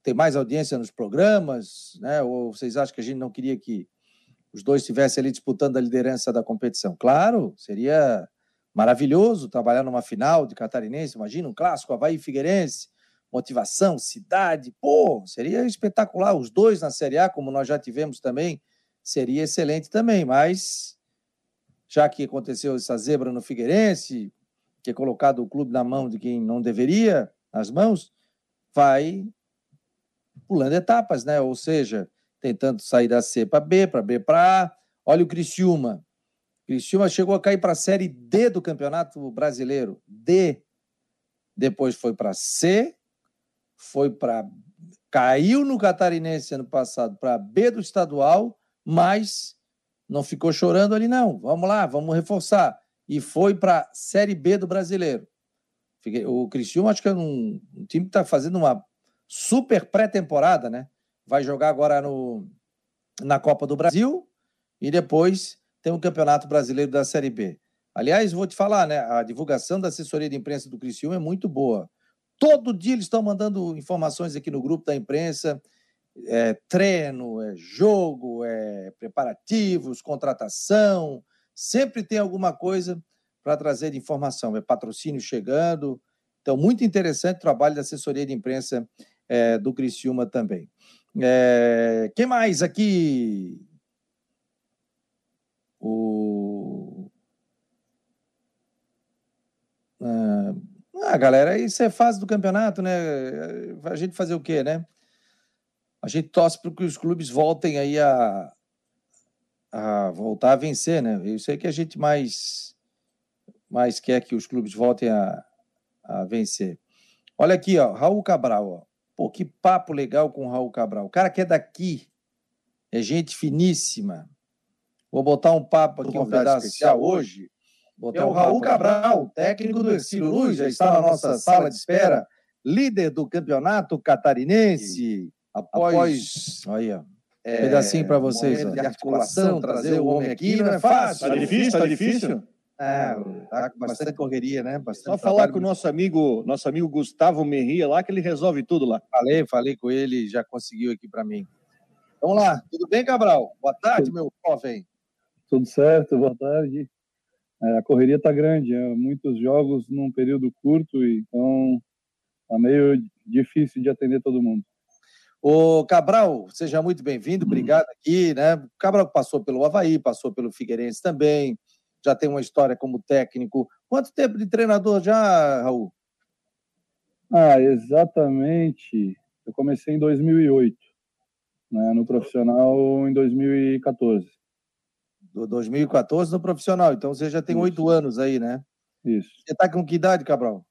Tem mais audiência nos programas, né? Ou vocês acham que a gente não queria que os dois estivessem ali disputando a liderança da competição? Claro, seria maravilhoso trabalhar numa final de catarinense, imagina um clássico Havaí e Figueirense, motivação, cidade, pô, seria espetacular. Os dois na Série A, como nós já tivemos também, seria excelente também, mas já que aconteceu essa zebra no Figueirense, que é colocado o clube na mão de quem não deveria, nas mãos, vai pulando etapas, né? Ou seja, tentando sair da C para B, para B para A. Olha o Criciúma. Criciúma chegou a cair para a Série D do Campeonato Brasileiro. D. Depois foi para C, foi para. caiu no Catarinense ano passado para B do estadual, mas não ficou chorando ali, não. Vamos lá, vamos reforçar. E foi para Série B do brasileiro. O Criciúma, acho que é um, um time que está fazendo uma super pré-temporada, né? Vai jogar agora no, na Copa do Brasil e depois tem o Campeonato Brasileiro da Série B. Aliás, vou te falar, né? A divulgação da assessoria de imprensa do Criciúma é muito boa. Todo dia eles estão mandando informações aqui no grupo da imprensa. É, treino, é jogo, é preparativos, contratação. Sempre tem alguma coisa para trazer de informação. É patrocínio chegando. Então, muito interessante o trabalho da assessoria de imprensa é, do Criciúma também. É, quem mais aqui? O. Ah, ah, galera, isso é fase do campeonato, né? A gente fazer o quê, né? A gente torce para que os clubes voltem aí a, a voltar a vencer, né? Isso aí que a gente mais, mais quer que os clubes voltem a, a vencer. Olha aqui, ó, Raul Cabral, ó. Pô, que papo legal com o Raul Cabral. O cara que é daqui, é gente finíssima. Vou botar um papo aqui, um pedaço especial hoje. Botar é o Raul Cabral, técnico do Ercílio Luz, já está na nossa sala de espera, líder do campeonato catarinense. Após, após olha, é, pedacinho para vocês. De articulação, trazer o homem aqui não é fácil. Está difícil, está difícil. É, tá com bastante correria, né? Bastante Só falar com o nosso amigo, nosso amigo Gustavo Merria lá, que ele resolve tudo lá. Falei, falei com ele, já conseguiu aqui para mim. Vamos lá, tudo bem, Cabral? Boa tarde, meu jovem. Tudo certo, boa tarde. É, a correria está grande, é, muitos jogos num período curto, então está meio difícil de atender todo mundo. O Cabral, seja muito bem-vindo, obrigado aqui, né? O Cabral passou pelo Havaí, passou pelo Figueirense também, já tem uma história como técnico. Quanto tempo de treinador já, Raul? Ah, exatamente. Eu comecei em 2008, né, no profissional em 2014. Do 2014 no profissional, então você já tem oito anos aí, né? Isso. Você está com que idade, Cabral?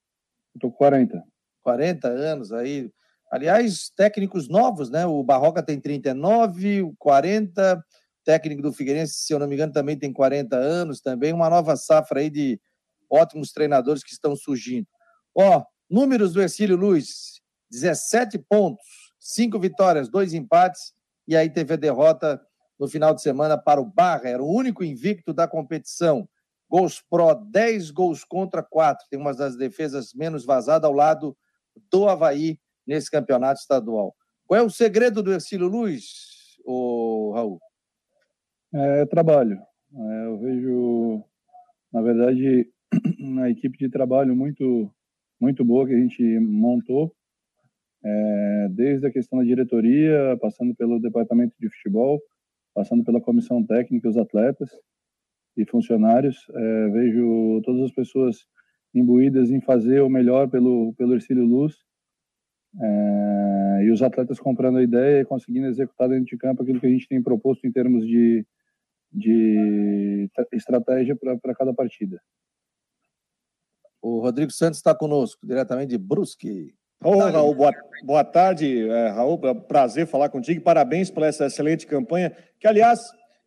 Estou com 40. 40 anos aí. Aliás, técnicos novos, né? O Barroca tem 39, o 40, técnico do Figueirense, se eu não me engano, também tem 40 anos também, uma nova safra aí de ótimos treinadores que estão surgindo. Ó, números do Ercílio Luz, 17 pontos, 5 vitórias, 2 empates, e aí teve a derrota no final de semana para o Barra, era o único invicto da competição. Gols pró, 10 gols contra 4, tem uma das defesas menos vazadas ao lado do Havaí nesse campeonato estadual. Qual é o segredo do Ercílio Luz, o Raul? É trabalho. É, eu vejo, na verdade, uma equipe de trabalho muito, muito boa que a gente montou, é, desde a questão da diretoria, passando pelo departamento de futebol, passando pela comissão técnica, os atletas e funcionários. É, vejo todas as pessoas imbuídas em fazer o melhor pelo, pelo Ercílio Luz. É, e os atletas comprando a ideia e conseguindo executar dentro de campo aquilo que a gente tem proposto em termos de, de estratégia para cada partida. O Rodrigo Santos está conosco, diretamente de Brusque. Ô, oh, Raul, boa, boa tarde, é, Raul. É um prazer falar contigo. Parabéns por essa excelente campanha, que, aliás,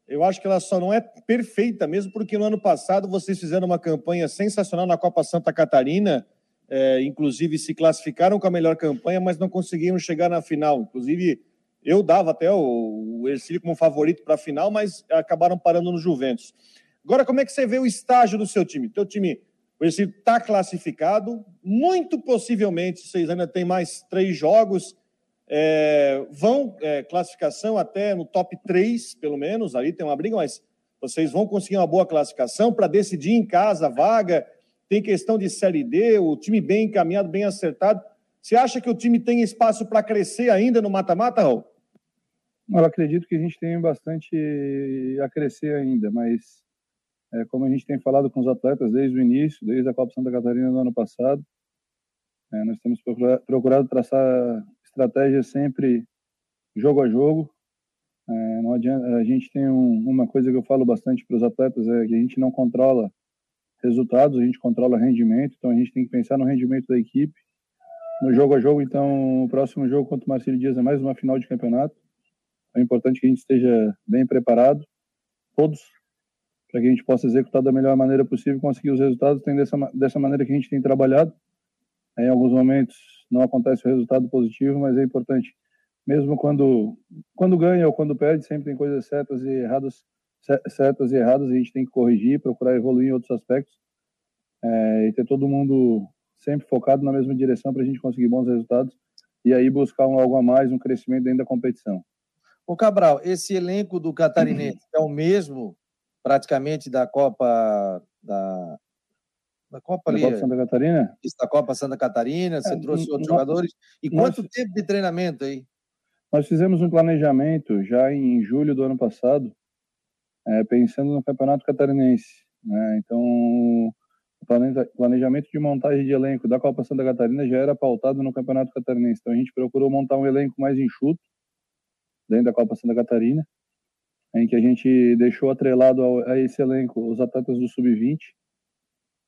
eu acho que ela só não é perfeita mesmo, porque no ano passado vocês fizeram uma campanha sensacional na Copa Santa Catarina, é, inclusive se classificaram com a melhor campanha, mas não conseguiram chegar na final. Inclusive, eu dava até o, o Ercílio como favorito para a final, mas acabaram parando no Juventus. Agora, como é que você vê o estágio do seu time? Teu time, o Ercílio está classificado, muito possivelmente vocês ainda têm mais três jogos, é, vão é, classificação até no top 3, pelo menos, ali tem uma briga, mas vocês vão conseguir uma boa classificação para decidir em casa a vaga. Tem questão de Série D, o time bem encaminhado, bem acertado. Você acha que o time tem espaço para crescer ainda no mata-mata, Raul? Eu acredito que a gente tem bastante a crescer ainda, mas é, como a gente tem falado com os atletas desde o início, desde a Copa Santa Catarina do ano passado, é, nós temos procurado traçar estratégias sempre jogo a jogo. É, não adianta, a gente tem um, uma coisa que eu falo bastante para os atletas é que a gente não controla resultados, a gente controla rendimento, então a gente tem que pensar no rendimento da equipe, no jogo a jogo. Então, o próximo jogo contra o Marcelo Dias é mais uma final de campeonato. É importante que a gente esteja bem preparado, todos, para que a gente possa executar da melhor maneira possível, conseguir os resultados. Tem dessa, dessa maneira que a gente tem trabalhado. Em alguns momentos não acontece o resultado positivo, mas é importante, mesmo quando quando ganha ou quando perde, sempre tem coisas certas e erradas, certas e erradas. A gente tem que corrigir, procurar evoluir em outros aspectos é, e ter todo mundo sempre focado na mesma direção para a gente conseguir bons resultados e aí buscar um algo a mais, um crescimento dentro da competição. O Cabral, esse elenco do Catarinense é o mesmo praticamente da Copa da, da Copa da ali, Copa Santa Catarina? Isso, da Copa Santa Catarina, você é, trouxe outros nós, jogadores. E quanto nós, tempo de treinamento aí? Nós fizemos um planejamento já em julho do ano passado, é, pensando no Campeonato Catarinense. Né? Então, o planejamento de montagem de elenco da Copa Santa Catarina já era pautado no Campeonato Catarinense. Então, a gente procurou montar um elenco mais enxuto, dentro da Copa Santa Catarina, em que a gente deixou atrelado a esse elenco os atletas do sub-20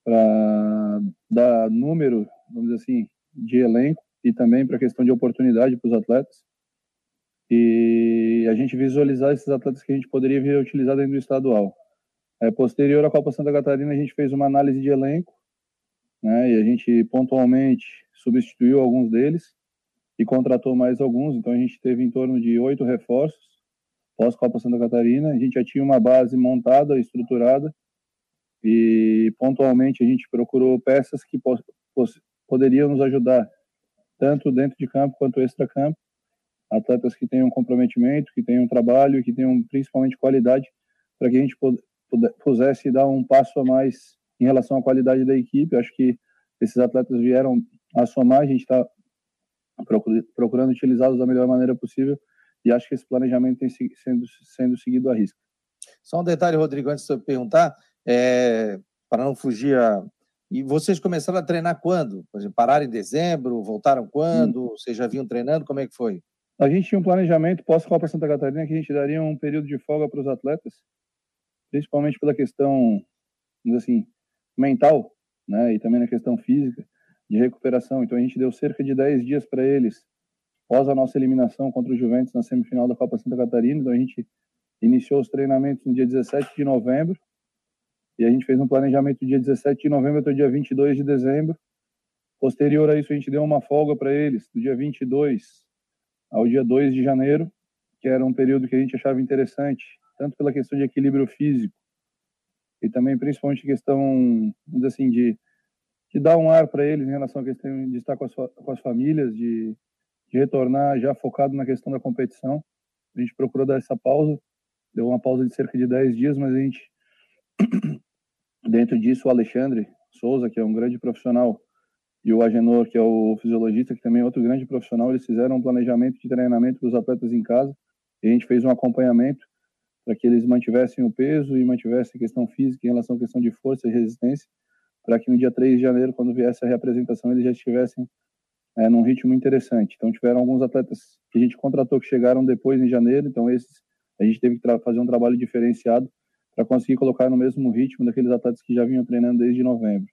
para dar número, vamos dizer assim, de elenco e também para questão de oportunidade para os atletas. e a gente visualizar esses atletas que a gente poderia vir utilizar dentro do estadual. É, posterior à Copa Santa Catarina, a gente fez uma análise de elenco, né, e a gente pontualmente substituiu alguns deles e contratou mais alguns, então a gente teve em torno de oito reforços pós-Copa Santa Catarina. A gente já tinha uma base montada, estruturada, e pontualmente a gente procurou peças que poderiam nos ajudar, tanto dentro de campo quanto extra-campo, atletas que tenham comprometimento, que tenham trabalho, que tenham principalmente qualidade, para que a gente pudesse dar um passo a mais em relação à qualidade da equipe. Acho que esses atletas vieram a somar, a gente está procurando utilizá-los da melhor maneira possível e acho que esse planejamento tem sendo, sendo seguido à risca. Só um detalhe, Rodrigo, antes de eu perguntar, é, para não fugir a... E vocês começaram a treinar quando? Por exemplo, pararam em dezembro, voltaram quando? Hum. Vocês já vinham treinando? Como é que foi? A gente tinha um planejamento pós-Copa Santa Catarina que a gente daria um período de folga para os atletas, principalmente pela questão, assim, mental, né, e também na questão física, de recuperação. Então a gente deu cerca de 10 dias para eles após a nossa eliminação contra o Juventus na semifinal da Copa Santa Catarina. Então a gente iniciou os treinamentos no dia 17 de novembro e a gente fez um planejamento do dia 17 de novembro até o dia 22 de dezembro. Posterior a isso, a gente deu uma folga para eles do dia 22 ao dia 2 de janeiro, que era um período que a gente achava interessante, tanto pela questão de equilíbrio físico e também principalmente questão, assim, de, de dar um ar para eles em relação à questão de estar com as, com as famílias, de de retornar já focado na questão da competição. A gente procurou dar essa pausa, deu uma pausa de cerca de 10 dias, mas a gente, dentro disso, o Alexandre Souza, que é um grande profissional, e o Agenor, que é o fisiologista, que também é outro grande profissional, eles fizeram um planejamento de treinamento para os atletas em casa, e a gente fez um acompanhamento para que eles mantivessem o peso e mantivessem a questão física em relação à questão de força e resistência, para que no dia 3 de janeiro, quando viesse a reapresentação, eles já estivessem é, num ritmo interessante. Então, tiveram alguns atletas que a gente contratou que chegaram depois em janeiro, então esses a gente teve que fazer um trabalho diferenciado para conseguir colocar no mesmo ritmo daqueles atletas que já vinham treinando desde novembro.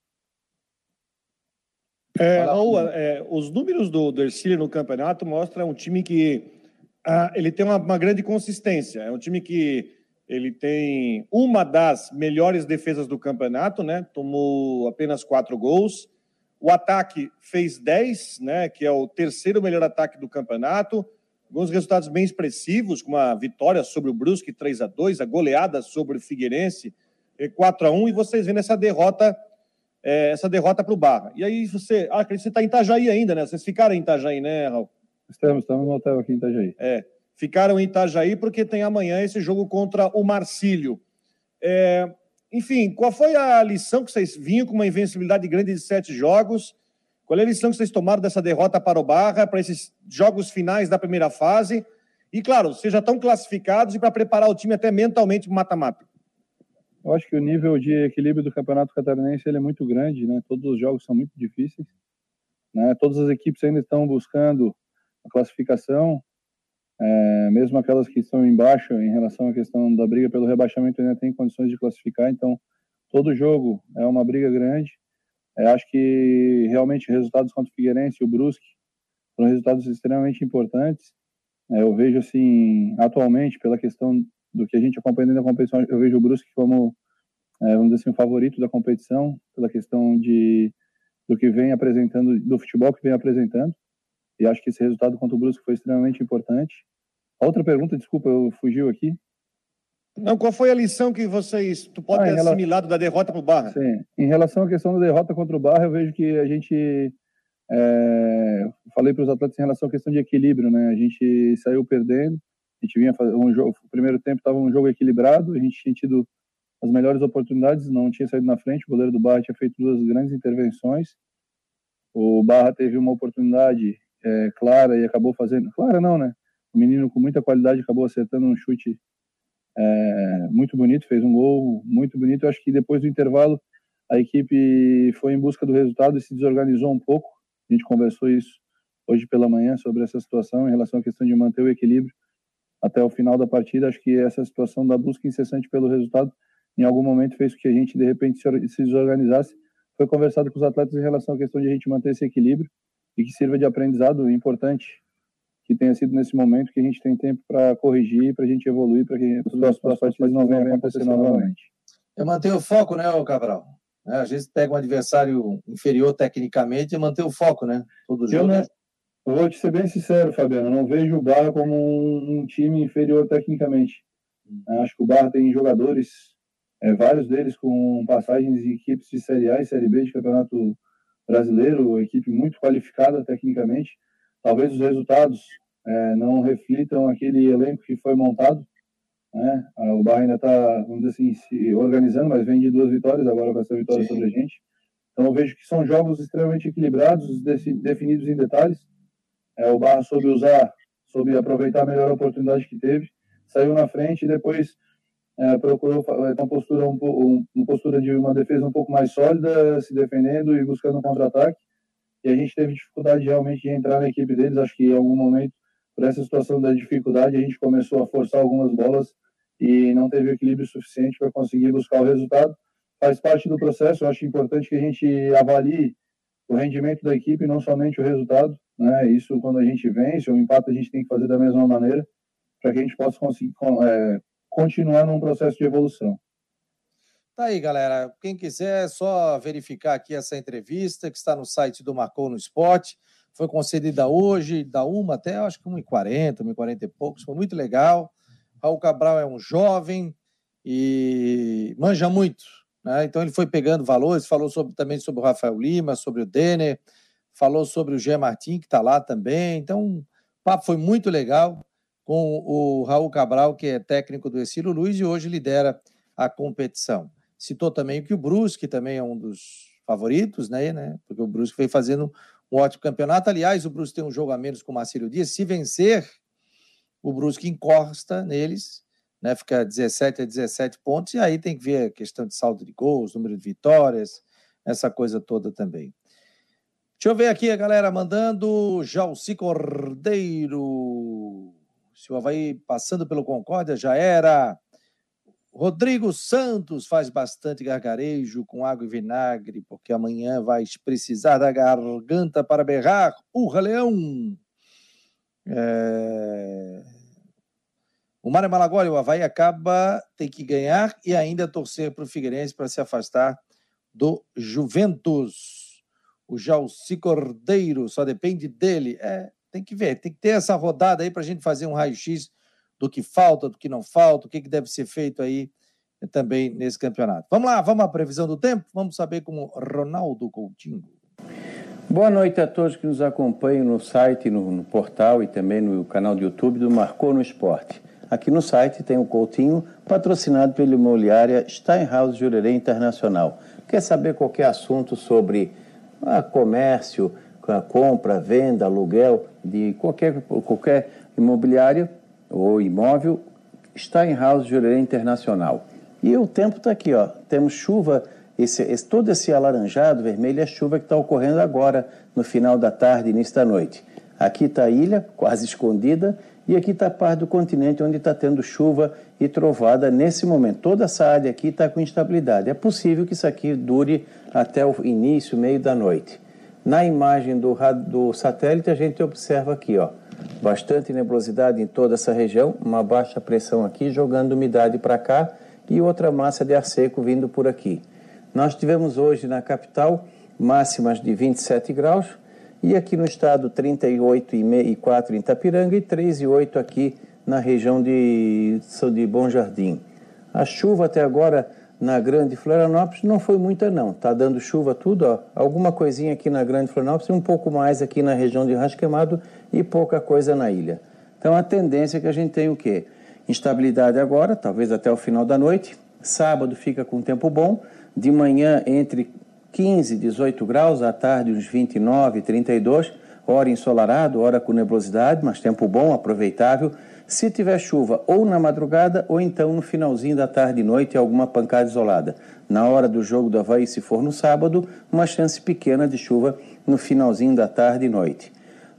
É, Raul, é, os números do, do Ercílio no campeonato mostram um time que ah, ele tem uma, uma, grande consistência. É um time que ele tem uma das melhores defesas do campeonato, né? Tomou apenas quatro gols. O ataque fez 10, né, que é o terceiro melhor ataque do campeonato. Alguns resultados bem expressivos, como a vitória sobre o Brusque 3 a 2 a goleada sobre o Figueirense 4 a 1 e vocês vendo essa derrota é, essa derrota para o Barra. E aí você, ah, você está em Itajaí ainda, né? Vocês ficaram em Itajaí, né, Raul? Estamos, estamos no hotel aqui em Itajaí. É, ficaram em Itajaí porque tem amanhã esse jogo contra o Marcílio. É, enfim, qual foi a lição que vocês vinham com uma invencibilidade grande de sete jogos? Qual é a lição que vocês tomaram dessa derrota para o Barra, para esses jogos finais da primeira fase? E, claro, vocês já estão classificados e para preparar o time até mentalmente para o mata-mata. Eu acho que o nível de equilíbrio do Campeonato Catarinense ele é muito grande, né? Todos os jogos são muito difíceis, né? Todas as equipes ainda estão buscando a classificação, é, mesmo aquelas que estão embaixo em relação à questão da briga pelo rebaixamento ainda tem condições de classificar, então todo jogo é uma briga grande. É, acho que realmente resultados contra o Figueirense e o Brusque foram resultados extremamente importantes. É, eu vejo assim, atualmente, pela questão do que a gente acompanha na competição, eu vejo o Brusque como, é, vamos dizer assim, o favorito da competição, pela questão de do que vem apresentando, do futebol que vem apresentando. E acho que esse resultado contra o Brusque foi extremamente importante. Outra pergunta, desculpa, eu fugiu aqui. Não, qual foi a lição que vocês, tu pode ah, ter assimilado da derrota para o Barra? Sim, em relação à questão da derrota contra o Barra, eu vejo que a gente, é... falei para os atletas em relação à questão de equilíbrio, né? A gente saiu perdendo, a gente vinha fazer um jogo, o primeiro tempo estava um jogo equilibrado, a gente tinha tido as melhores oportunidades, não tinha saído na frente, o goleiro do Barra tinha feito duas grandes intervenções, o Barra teve uma oportunidade é, clara e acabou fazendo, clara não, né? O menino com muita qualidade acabou acertando um chute é, muito bonito, fez um gol muito bonito. Eu acho que depois do intervalo a equipe foi em busca do resultado e se desorganizou um pouco. A gente conversou isso hoje pela manhã sobre essa situação em relação à questão de manter o equilíbrio até o final da partida. Acho que essa situação da busca incessante pelo resultado em algum momento fez com que a gente de repente se desorganizasse. Foi conversado com os atletas em relação à questão de a gente manter esse equilíbrio e que sirva de aprendizado importante que tenha sido nesse momento que a gente tem tempo para corrigir, para a gente evoluir, para que os próximos partidas não venham acontecer novamente. É manter o foco, né, Cabral? É, às vezes pega um adversário inferior tecnicamente e manter o foco, né? Todo jogo. Eu, né, eu vou te ser bem sincero, Fabiano, eu não vejo o Barra como um, um time inferior tecnicamente. Hum. Acho que o Barra tem jogadores, é, vários deles com passagens em equipes de Série A e Série B de Campeonato Brasileiro, equipe muito qualificada tecnicamente. Talvez os resultados é, não reflitam aquele elenco que foi montado, né? Ah, o Barra ainda está, vamos dizer assim, se organizando, mas vem de duas vitórias agora com essa vitória Sim. sobre a gente. Então eu vejo que são jogos extremamente equilibrados, definidos em detalhes. É, o Barra soube usar, soube aproveitar a melhor oportunidade que teve, saiu na frente e depois é, procurou é, uma postura, um, uma postura de uma defesa um pouco mais sólida, se defendendo e buscando um contra-ataque. E a gente teve dificuldade realmente de entrar na equipe deles. Acho que em algum momento, por essa situação da dificuldade, a gente começou a forçar algumas bolas e não teve equilíbrio suficiente para conseguir buscar o resultado. Faz parte do processo, eu acho importante que a gente avalie o rendimento da equipe, não somente o resultado. Né? Isso, quando a gente vence ou empata, a gente tem que fazer da mesma maneira para que a gente possa conseguir é, continuar num processo de evolução. Tá aí, galera. Quem quiser, é só verificar aqui essa entrevista que está no site do Marcou no Esporte. Foi concedida hoje, da uma até acho que 1h40, 1h40 e poucos. Foi muito legal. Raul Cabral é um jovem e manja muito. Né? Então ele foi pegando valores, falou sobre, também sobre o Rafael Lima, sobre o Denner, falou sobre o Gé Martin, que está lá também. Então o papo foi muito legal com o Raul Cabral, que é técnico do Exílio Luiz e hoje lidera a competição. Citou também que o Brusque também é um dos favoritos, né, né? Porque o Brusque vem fazendo um ótimo campeonato. Aliás, o Brusque tem um jogo a menos com o Marcelo Dias. Se vencer, o Brusque encosta neles, né, fica 17 a 17 pontos, e aí tem que ver a questão de saldo de gols, número de vitórias, essa coisa toda também. Deixa eu ver aqui a galera mandando. Jalci Cordeiro. Se o Havaí passando pelo Concórdia já era. Rodrigo Santos faz bastante gargarejo com água e vinagre, porque amanhã vai precisar da garganta para berrar. Urra, Leão! É... O Mário Malagoli, o Havaí acaba, tem que ganhar e ainda torcer para o Figueirense para se afastar do Juventus. O Jalci Cordeiro, só depende dele. É, tem que ver, tem que ter essa rodada aí para a gente fazer um raio-x do que falta, do que não falta, o que, que deve ser feito aí também nesse campeonato. Vamos lá, vamos à previsão do tempo? Vamos saber com Ronaldo Coutinho. Boa noite a todos que nos acompanham no site, no, no, portal e também no canal do YouTube do Marcou no Esporte. Aqui no site tem o Coutinho, patrocinado pela imobiliária Steinhaus Jurerê Internacional. Quer saber qualquer assunto sobre ah, comércio, a compra, venda, aluguel de qualquer, qualquer imobiliário ou imóvel? Steinhaus Jurerê Internacional. E o tempo está aqui, ó. Temos chuva esse, esse, todo esse alaranjado, vermelho, é chuva que está ocorrendo agora, no final da tarde, início da noite. Aqui está a ilha, quase escondida, e aqui está a parte do continente onde está tendo chuva e trovada nesse momento. Toda essa área aqui está com instabilidade. É possível que isso aqui dure até o início, meio da noite. Na imagem do, do satélite, a gente observa aqui, ó, bastante nebulosidade em toda essa região, uma baixa pressão aqui jogando umidade para cá e outra massa de ar seco vindo por aqui. Nós tivemos hoje na capital máximas de 27 graus e aqui no estado 38,4 em Itapiranga e 3,8 aqui na região de, de Bom Jardim. A chuva até agora na Grande Florianópolis não foi muita não, está dando chuva tudo, ó. alguma coisinha aqui na Grande Florianópolis e um pouco mais aqui na região de Rasquemado e pouca coisa na ilha. Então a tendência é que a gente tem o quê? Instabilidade agora, talvez até o final da noite, sábado fica com tempo bom, de manhã entre 15 e 18 graus, à tarde uns 29, 32, hora ensolarado, hora com nebulosidade, mas tempo bom, aproveitável. Se tiver chuva ou na madrugada ou então no finalzinho da tarde e noite, alguma pancada isolada. Na hora do jogo do Havaí, se for no sábado, uma chance pequena de chuva no finalzinho da tarde e noite.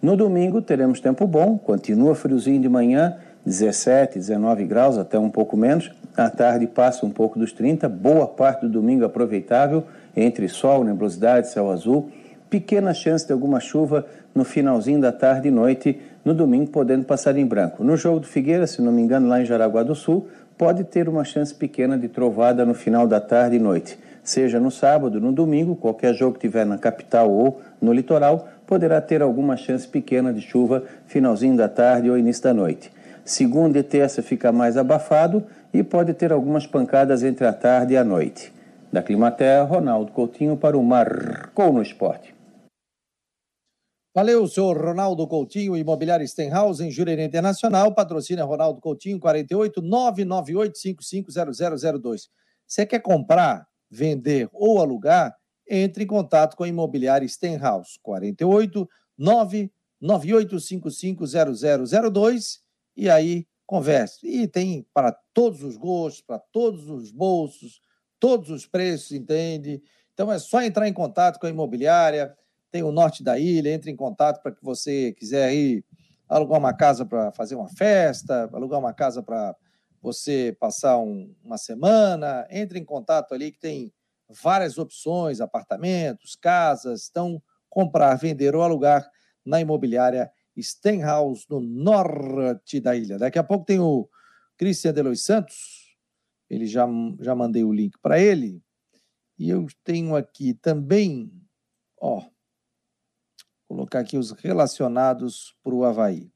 No domingo teremos tempo bom, continua friozinho de manhã, 17, 19 graus, até um pouco menos. À tarde passa um pouco dos 30, boa parte do domingo aproveitável, entre sol, nebulosidade, céu azul. pequena chance de alguma chuva no finalzinho da tarde e noite, no domingo podendo passar em branco. No jogo do Figueira, se não me engano, lá em Jaraguá do Sul, pode ter uma chance pequena de trovada no final da tarde e noite. Seja no sábado, no domingo, qualquer jogo que tiver na capital ou no litoral, poderá ter alguma chance pequena de chuva finalzinho da tarde ou início da noite. Segunda e terça fica mais abafado e pode ter algumas pancadas entre a tarde e a noite. Da Climaterra, Ronaldo Coutinho para o Marcou no Esporte. Valeu, senhor Ronaldo Coutinho, Imobiliário Stenhouse, em Jurerê Internacional, patrocina Ronaldo Coutinho, 48 998 550002. Você quer comprar, vender ou alugar? Entre em contato com a Imobiliária Stenhouse, 48 998 550002 e aí converse. E tem para todos os gostos, para todos os bolsos, todos os preços, entende? Então é só entrar em contato com a imobiliária, tem o norte da ilha, entre em contato para que você quiser ir alugar uma casa para fazer uma festa, alugar uma casa para você passar um, uma semana, entre em contato ali que tem várias opções, apartamentos, casas, então comprar, vender ou alugar na imobiliária Stenhouse, no norte da ilha. Daqui a pouco tem o Christian Delois Santos, ele já, já mandei o link para ele. E eu tenho aqui também, ó, colocar aqui os relacionados para o Havaí.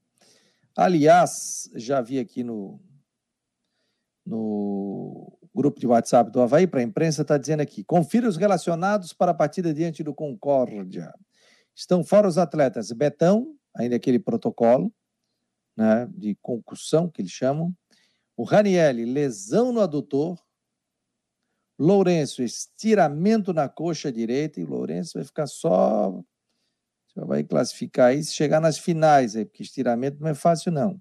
Aliás, já vi aqui no, no grupo de WhatsApp do Havaí, para a imprensa, está dizendo aqui: confira os relacionados para a partida diante do Concórdia. Estão fora os atletas Betão, ainda aquele protocolo né, de concussão que eles chamam, o Ranielli, lesão no adutor. Lourenço, estiramento na coxa direita. E o Lourenço vai ficar só. Vai classificar aí se chegar nas finais, aí, porque estiramento não é fácil, não.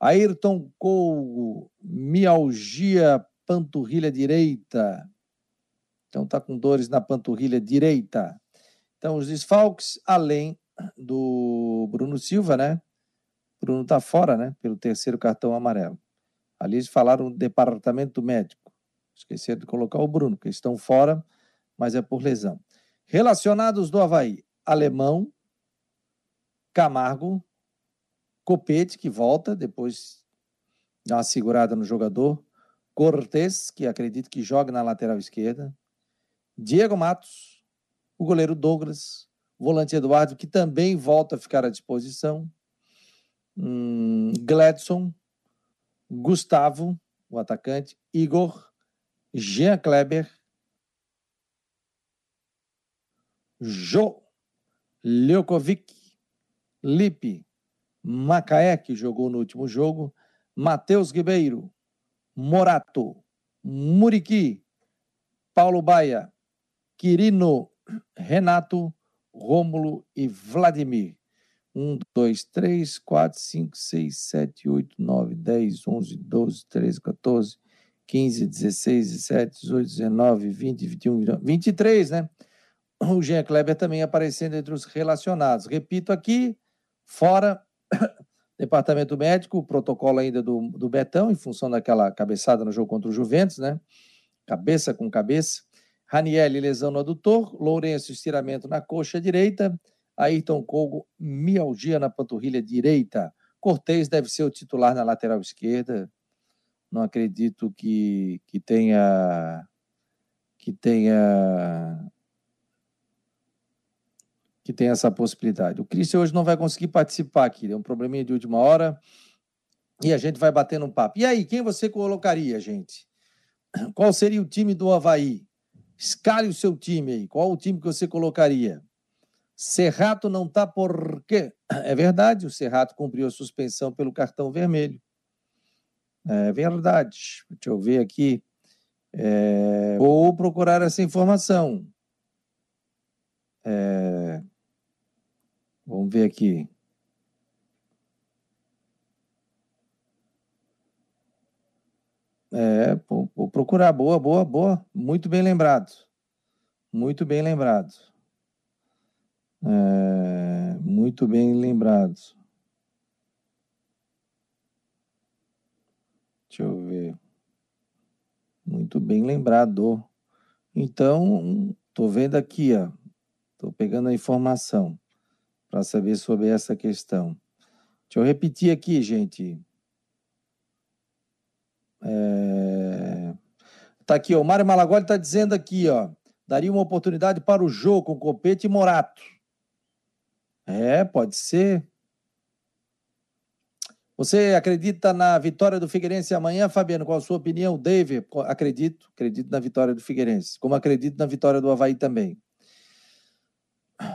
Ayrton Cougo, mialgia panturrilha direita. Então tá com dores na panturrilha direita. Então os desfalques, além do Bruno Silva, né? Bruno tá fora, né? Pelo terceiro cartão amarelo. Ali eles falaram do departamento médico. Esqueceram de colocar o Bruno, porque estão fora, mas é por lesão. Relacionados do Havaí: Alemão, Camargo, Copete, que volta, depois dá uma segurada no jogador. Cortes, que acredito que joga na lateral esquerda. Diego Matos, o goleiro Douglas, o volante Eduardo, que também volta a ficar à disposição. Hum, Gustavo, o atacante, Igor, Jean Kleber, Jo, Leukovic, Lipe, Macaé, que jogou no último jogo, Matheus Ribeiro, Morato, Muriqui, Paulo Baia, Quirino, Renato, Rômulo e Vladimir. 1, 2, 3, 4, 5, 6, 7, 8, 9, 10, 11, 12, 13, 14, 15, 16, 17, 18, 19, 20, 21, 23, né? O Jean Kleber também aparecendo entre os relacionados. Repito aqui, fora departamento médico, o protocolo ainda do, do Betão, em função daquela cabeçada no jogo contra o Juventus, né? Cabeça com cabeça. Raniel, lesão no adutor. Lourenço, estiramento na coxa direita. Ayrton Kogo, mialgia na panturrilha direita. Cortez deve ser o titular na lateral esquerda. Não acredito que, que tenha que tenha que tenha essa possibilidade. O Cristian hoje não vai conseguir participar aqui, é um probleminha de última hora. E a gente vai batendo um papo. E aí, quem você colocaria, gente? Qual seria o time do Havaí? Escale o seu time aí. Qual o time que você colocaria? Serrato não está por quê? É verdade, o Serrato cumpriu a suspensão pelo cartão vermelho. É verdade. Deixa eu ver aqui. É... Vou procurar essa informação. É... Vamos ver aqui. É, vou procurar. Boa, boa, boa. Muito bem lembrado. Muito bem lembrado. É, muito bem lembrado. Deixa eu ver. Muito bem lembrado. Então, tô vendo aqui. Estou pegando a informação para saber sobre essa questão. Deixa eu repetir aqui, gente. É... Tá aqui, ó, o Mário Malagoli está dizendo aqui, ó, daria uma oportunidade para o jogo com Copete e Morato. É, pode ser. Você acredita na vitória do Figueirense amanhã, Fabiano? Qual a sua opinião? David, acredito, acredito na vitória do Figueirense, como acredito na vitória do Havaí também.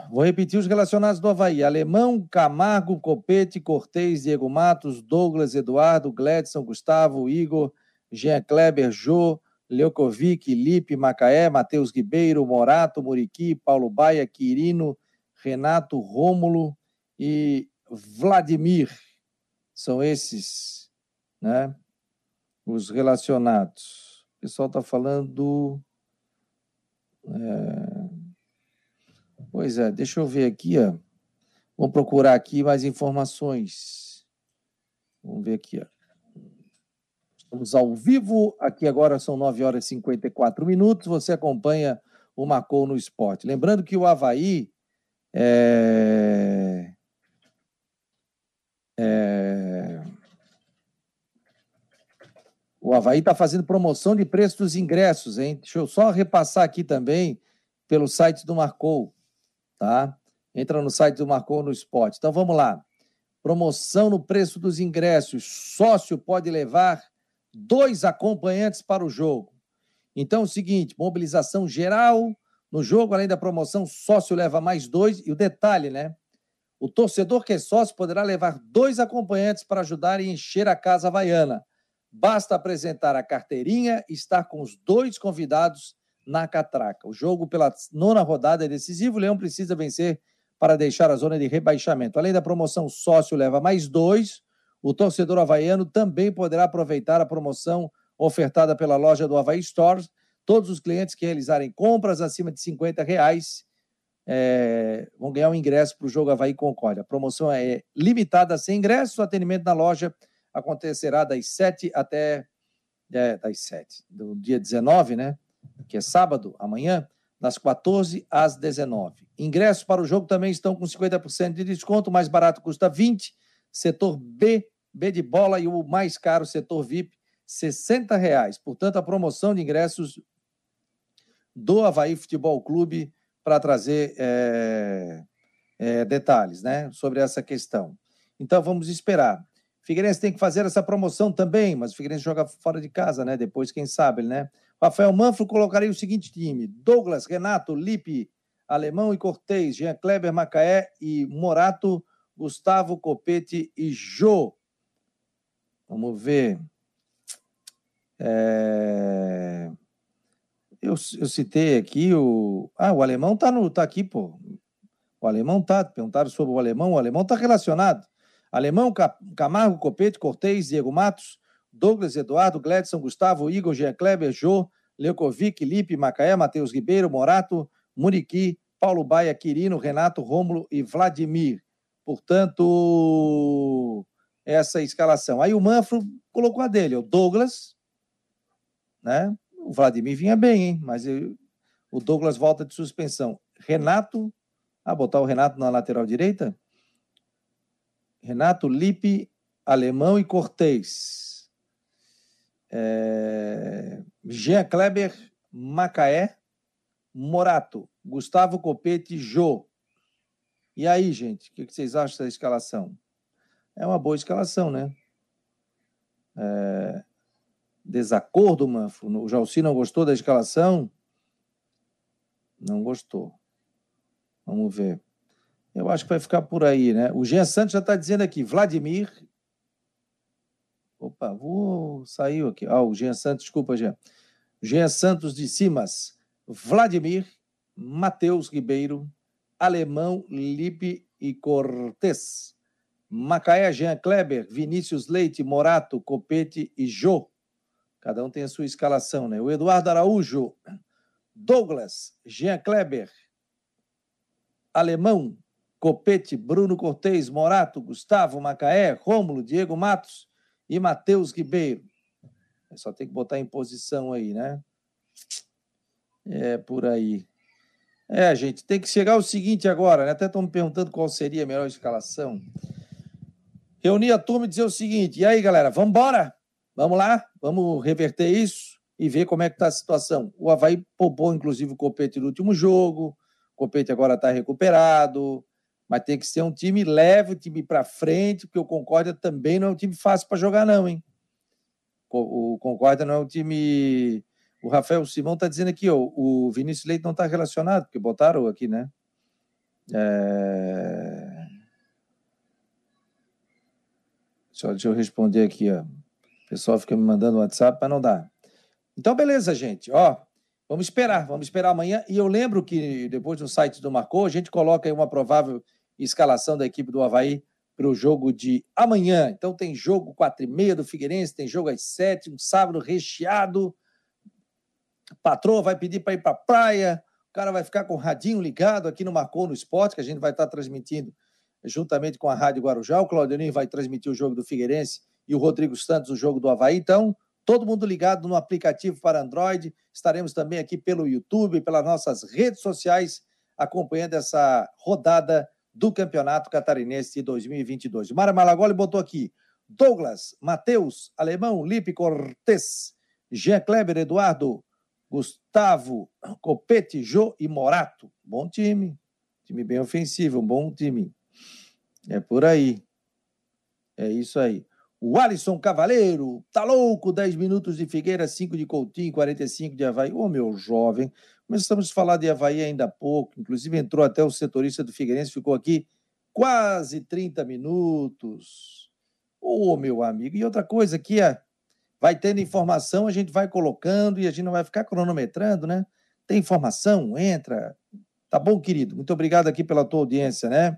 Vou repetir os relacionados do Havaí: Alemão, Camargo, Copete, Cortez, Diego Matos, Douglas, Eduardo, Gledson, Gustavo, Igor, Jean Kleber, Jô, Leucovic, Lipe, Macaé, Matheus Ribeiro, Morato, Muriqui, Paulo Baia, Quirino, Renato, Rômulo e Vladimir. São esses, né? Os relacionados. O pessoal está falando. É... Pois é, deixa eu ver aqui, ó. Vamos procurar aqui mais informações. Vamos ver aqui, ó. Estamos ao vivo, aqui agora são 9 horas e 54 minutos. Você acompanha o Marcou no Esporte. Lembrando que o Havaí é... É... O Havaí está fazendo promoção de preço dos ingressos, hein? Deixa eu só repassar aqui também pelo site do Marcou, tá? Entra no site do Marcou no Esporte. Então vamos lá. Promoção no preço dos ingressos. Sócio pode levar dois acompanhantes para o jogo. Então é o seguinte: mobilização geral no jogo, além da promoção, sócio leva mais dois. E o detalhe, né? O torcedor que é sócio poderá levar dois acompanhantes para ajudar a encher a casa havaiana. Basta apresentar a carteirinha e estar com os dois convidados na catraca. O jogo pela nona rodada é decisivo. O Leão precisa vencer para deixar a zona de rebaixamento. Além da promoção sócio leva mais dois, o torcedor havaiano também poderá aproveitar a promoção ofertada pela loja do Havaí Stores. Todos os clientes que realizarem compras acima de 50 reais é, vão ganhar um ingresso para o jogo Havaí Concórdia. A promoção é limitada 100 ingressos. O atendimento na loja acontecerá das 7 até. É, das 7, do dia 19, né? Que é sábado, amanhã, das 14 às 19. Ingressos para o jogo também estão com 50% de desconto. O mais barato custa 20. Setor B, B de bola e o mais caro, setor VIP, 60 reais. Portanto, a promoção de ingressos do Havaí Futebol Clube para trazer é, é, detalhes né, sobre essa questão. Então vamos esperar. Figueirense tem que fazer essa promoção também, mas o Figueirense joga fora de casa, né? Depois, quem sabe, né? Rafael Manfro colocaria o seguinte time: Douglas, Renato, Lipe, Alemão e Cortez, Jean Kleber, Macaé e Morato, Gustavo, Copete e Jô. Vamos ver. É... Eu, eu citei aqui o. Ah, o alemão tá, no, tá aqui, pô. O alemão tá. Perguntaram sobre o alemão. O alemão tá relacionado. Alemão, Camargo, Copete, Cortez, Diego Matos, Douglas, Eduardo, Gledson, Gustavo, Igor, Jean Kleber, Jô, Leucovic, Lipe, Macaé, Matheus Ribeiro, Morato, Muriqui, Paulo Baia, Quirino, Renato, Rômulo e Vladimir. Portanto, essa escalação. Aí o Manfro colocou a dele, o Douglas, né? O Vladimir vinha bem, hein? Mas eu, o Douglas volta de suspensão. Renato, ah, botar o Renato na lateral direita? Renato, Lipe, Alemão e Cortez. É... Jean Kleber, Macaé, Morato, Gustavo Copete, Jô. E aí, gente, o que vocês acham da escalação? É uma boa escalação, né? É desacordo, Manfro? O Jalci não gostou da escalação? Não gostou. Vamos ver. Eu acho que vai ficar por aí, né? O Jean Santos já está dizendo aqui, Vladimir. Opa, vou... saiu aqui. Ah, o Jean Santos, desculpa, Jean. Jean Santos de Simas, Vladimir, Matheus Ribeiro, Alemão, Lipe e Cortes. Macaé, Jean Kleber, Vinícius Leite, Morato, Copete e Jô. Cada um tem a sua escalação, né? O Eduardo Araújo, Douglas, Jean Kleber, Alemão, Copete, Bruno Cortez, Morato, Gustavo, Macaé, Rômulo, Diego Matos e Matheus Ribeiro. É só tem que botar em posição aí, né? É por aí. É, gente, tem que chegar o seguinte agora, né? Até estão me perguntando qual seria a melhor escalação. Reunir a turma e dizer o seguinte: e aí, galera, vamos embora? Vamos lá? Vamos reverter isso e ver como é que está a situação. O Havaí poupou, inclusive, o Copete no último jogo. O Copete agora está recuperado. Mas tem que ser um time leve, um time para frente, porque o Concórdia também não é um time fácil para jogar, não, hein? O Concórdia não é um time. O Rafael Simão está dizendo aqui, ó, o Vinícius Leite não está relacionado, porque botaram aqui, né? É... Só deixa eu responder aqui, ó. O pessoal fica me mandando WhatsApp, mas não dá. Então, beleza, gente. Ó, vamos esperar, vamos esperar amanhã. E eu lembro que depois no site do Marcou, a gente coloca aí uma provável escalação da equipe do Havaí para o jogo de amanhã. Então tem jogo quatro e meia do Figueirense, tem jogo às sete, um sábado recheado. A patroa vai pedir para ir para a praia, o cara vai ficar com o radinho ligado aqui no Marcou no Esporte, que a gente vai estar transmitindo juntamente com a Rádio Guarujá. O Claudionir vai transmitir o jogo do Figueirense e o Rodrigo Santos o jogo do Havaí. Então, todo mundo ligado no aplicativo para Android. Estaremos também aqui pelo YouTube, pelas nossas redes sociais, acompanhando essa rodada do Campeonato Catarinense de 2022. O Mara Malagoli botou aqui Douglas, Matheus, Alemão, Lipe Cortes, Jean Kleber, Eduardo, Gustavo, Copete, Jô e Morato. Bom time. Time bem ofensivo, um bom time. É por aí. É isso aí. O Alisson Cavaleiro, tá louco? 10 minutos de Figueira, 5 de Coutinho, 45 de Havaí. Ô, meu jovem, Começamos a falar de Havaí ainda há pouco, inclusive entrou até o setorista do Figueirense, ficou aqui quase 30 minutos. Ô, oh, meu amigo, e outra coisa aqui, é, vai tendo informação, a gente vai colocando e a gente não vai ficar cronometrando, né? Tem informação, entra. Tá bom, querido? Muito obrigado aqui pela tua audiência, né?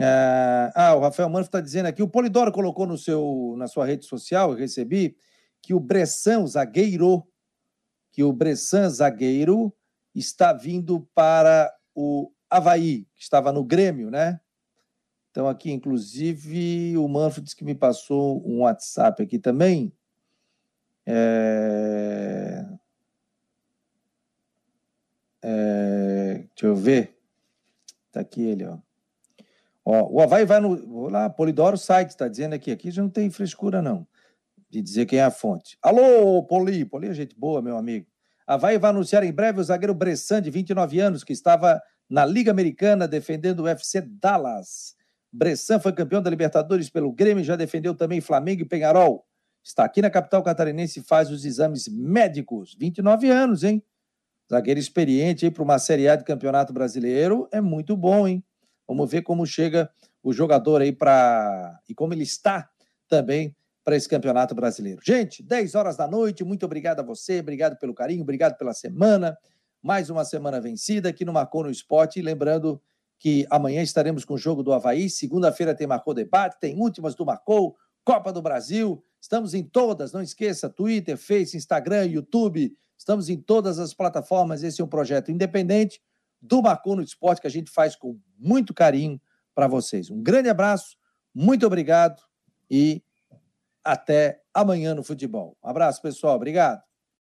Ah, ah o Rafael Manfro está dizendo aqui, o Polidoro colocou no seu, na sua rede social, eu recebi, que o Bressão, zagueiro, que o Bressan, zagueiro, está vindo para o Havaí, que estava no Grêmio, né? Então, aqui, inclusive, o Manfred disse que me passou um WhatsApp aqui também. É... É... Deixa eu ver. Está aqui ele, ó. ó. O Havaí vai no. Vou lá, Polidoro Site está dizendo aqui. Aqui já não tem frescura, não de dizer quem é a fonte. Alô, Poli, Poli é gente boa, meu amigo. Havaí vai anunciar em breve o zagueiro Bressan, de 29 anos, que estava na Liga Americana defendendo o FC Dallas. Bressan foi campeão da Libertadores pelo Grêmio, já defendeu também Flamengo e Penharol. Está aqui na capital catarinense e faz os exames médicos. 29 anos, hein? Zagueiro experiente para uma Série A de Campeonato Brasileiro é muito bom, hein? Vamos ver como chega o jogador aí para. e como ele está também para esse Campeonato Brasileiro. Gente, 10 horas da noite, muito obrigado a você, obrigado pelo carinho, obrigado pela semana. Mais uma semana vencida aqui no Marcou no Esporte. lembrando que amanhã estaremos com o jogo do Havaí, segunda-feira tem Marcou Debate, tem últimas do Marcou, Copa do Brasil. Estamos em todas, não esqueça, Twitter, Face, Instagram, YouTube. Estamos em todas as plataformas. Esse é um projeto independente do Marcou no Esporte que a gente faz com muito carinho para vocês. Um grande abraço, muito obrigado e até amanhã no futebol. Um abraço, pessoal. Obrigado.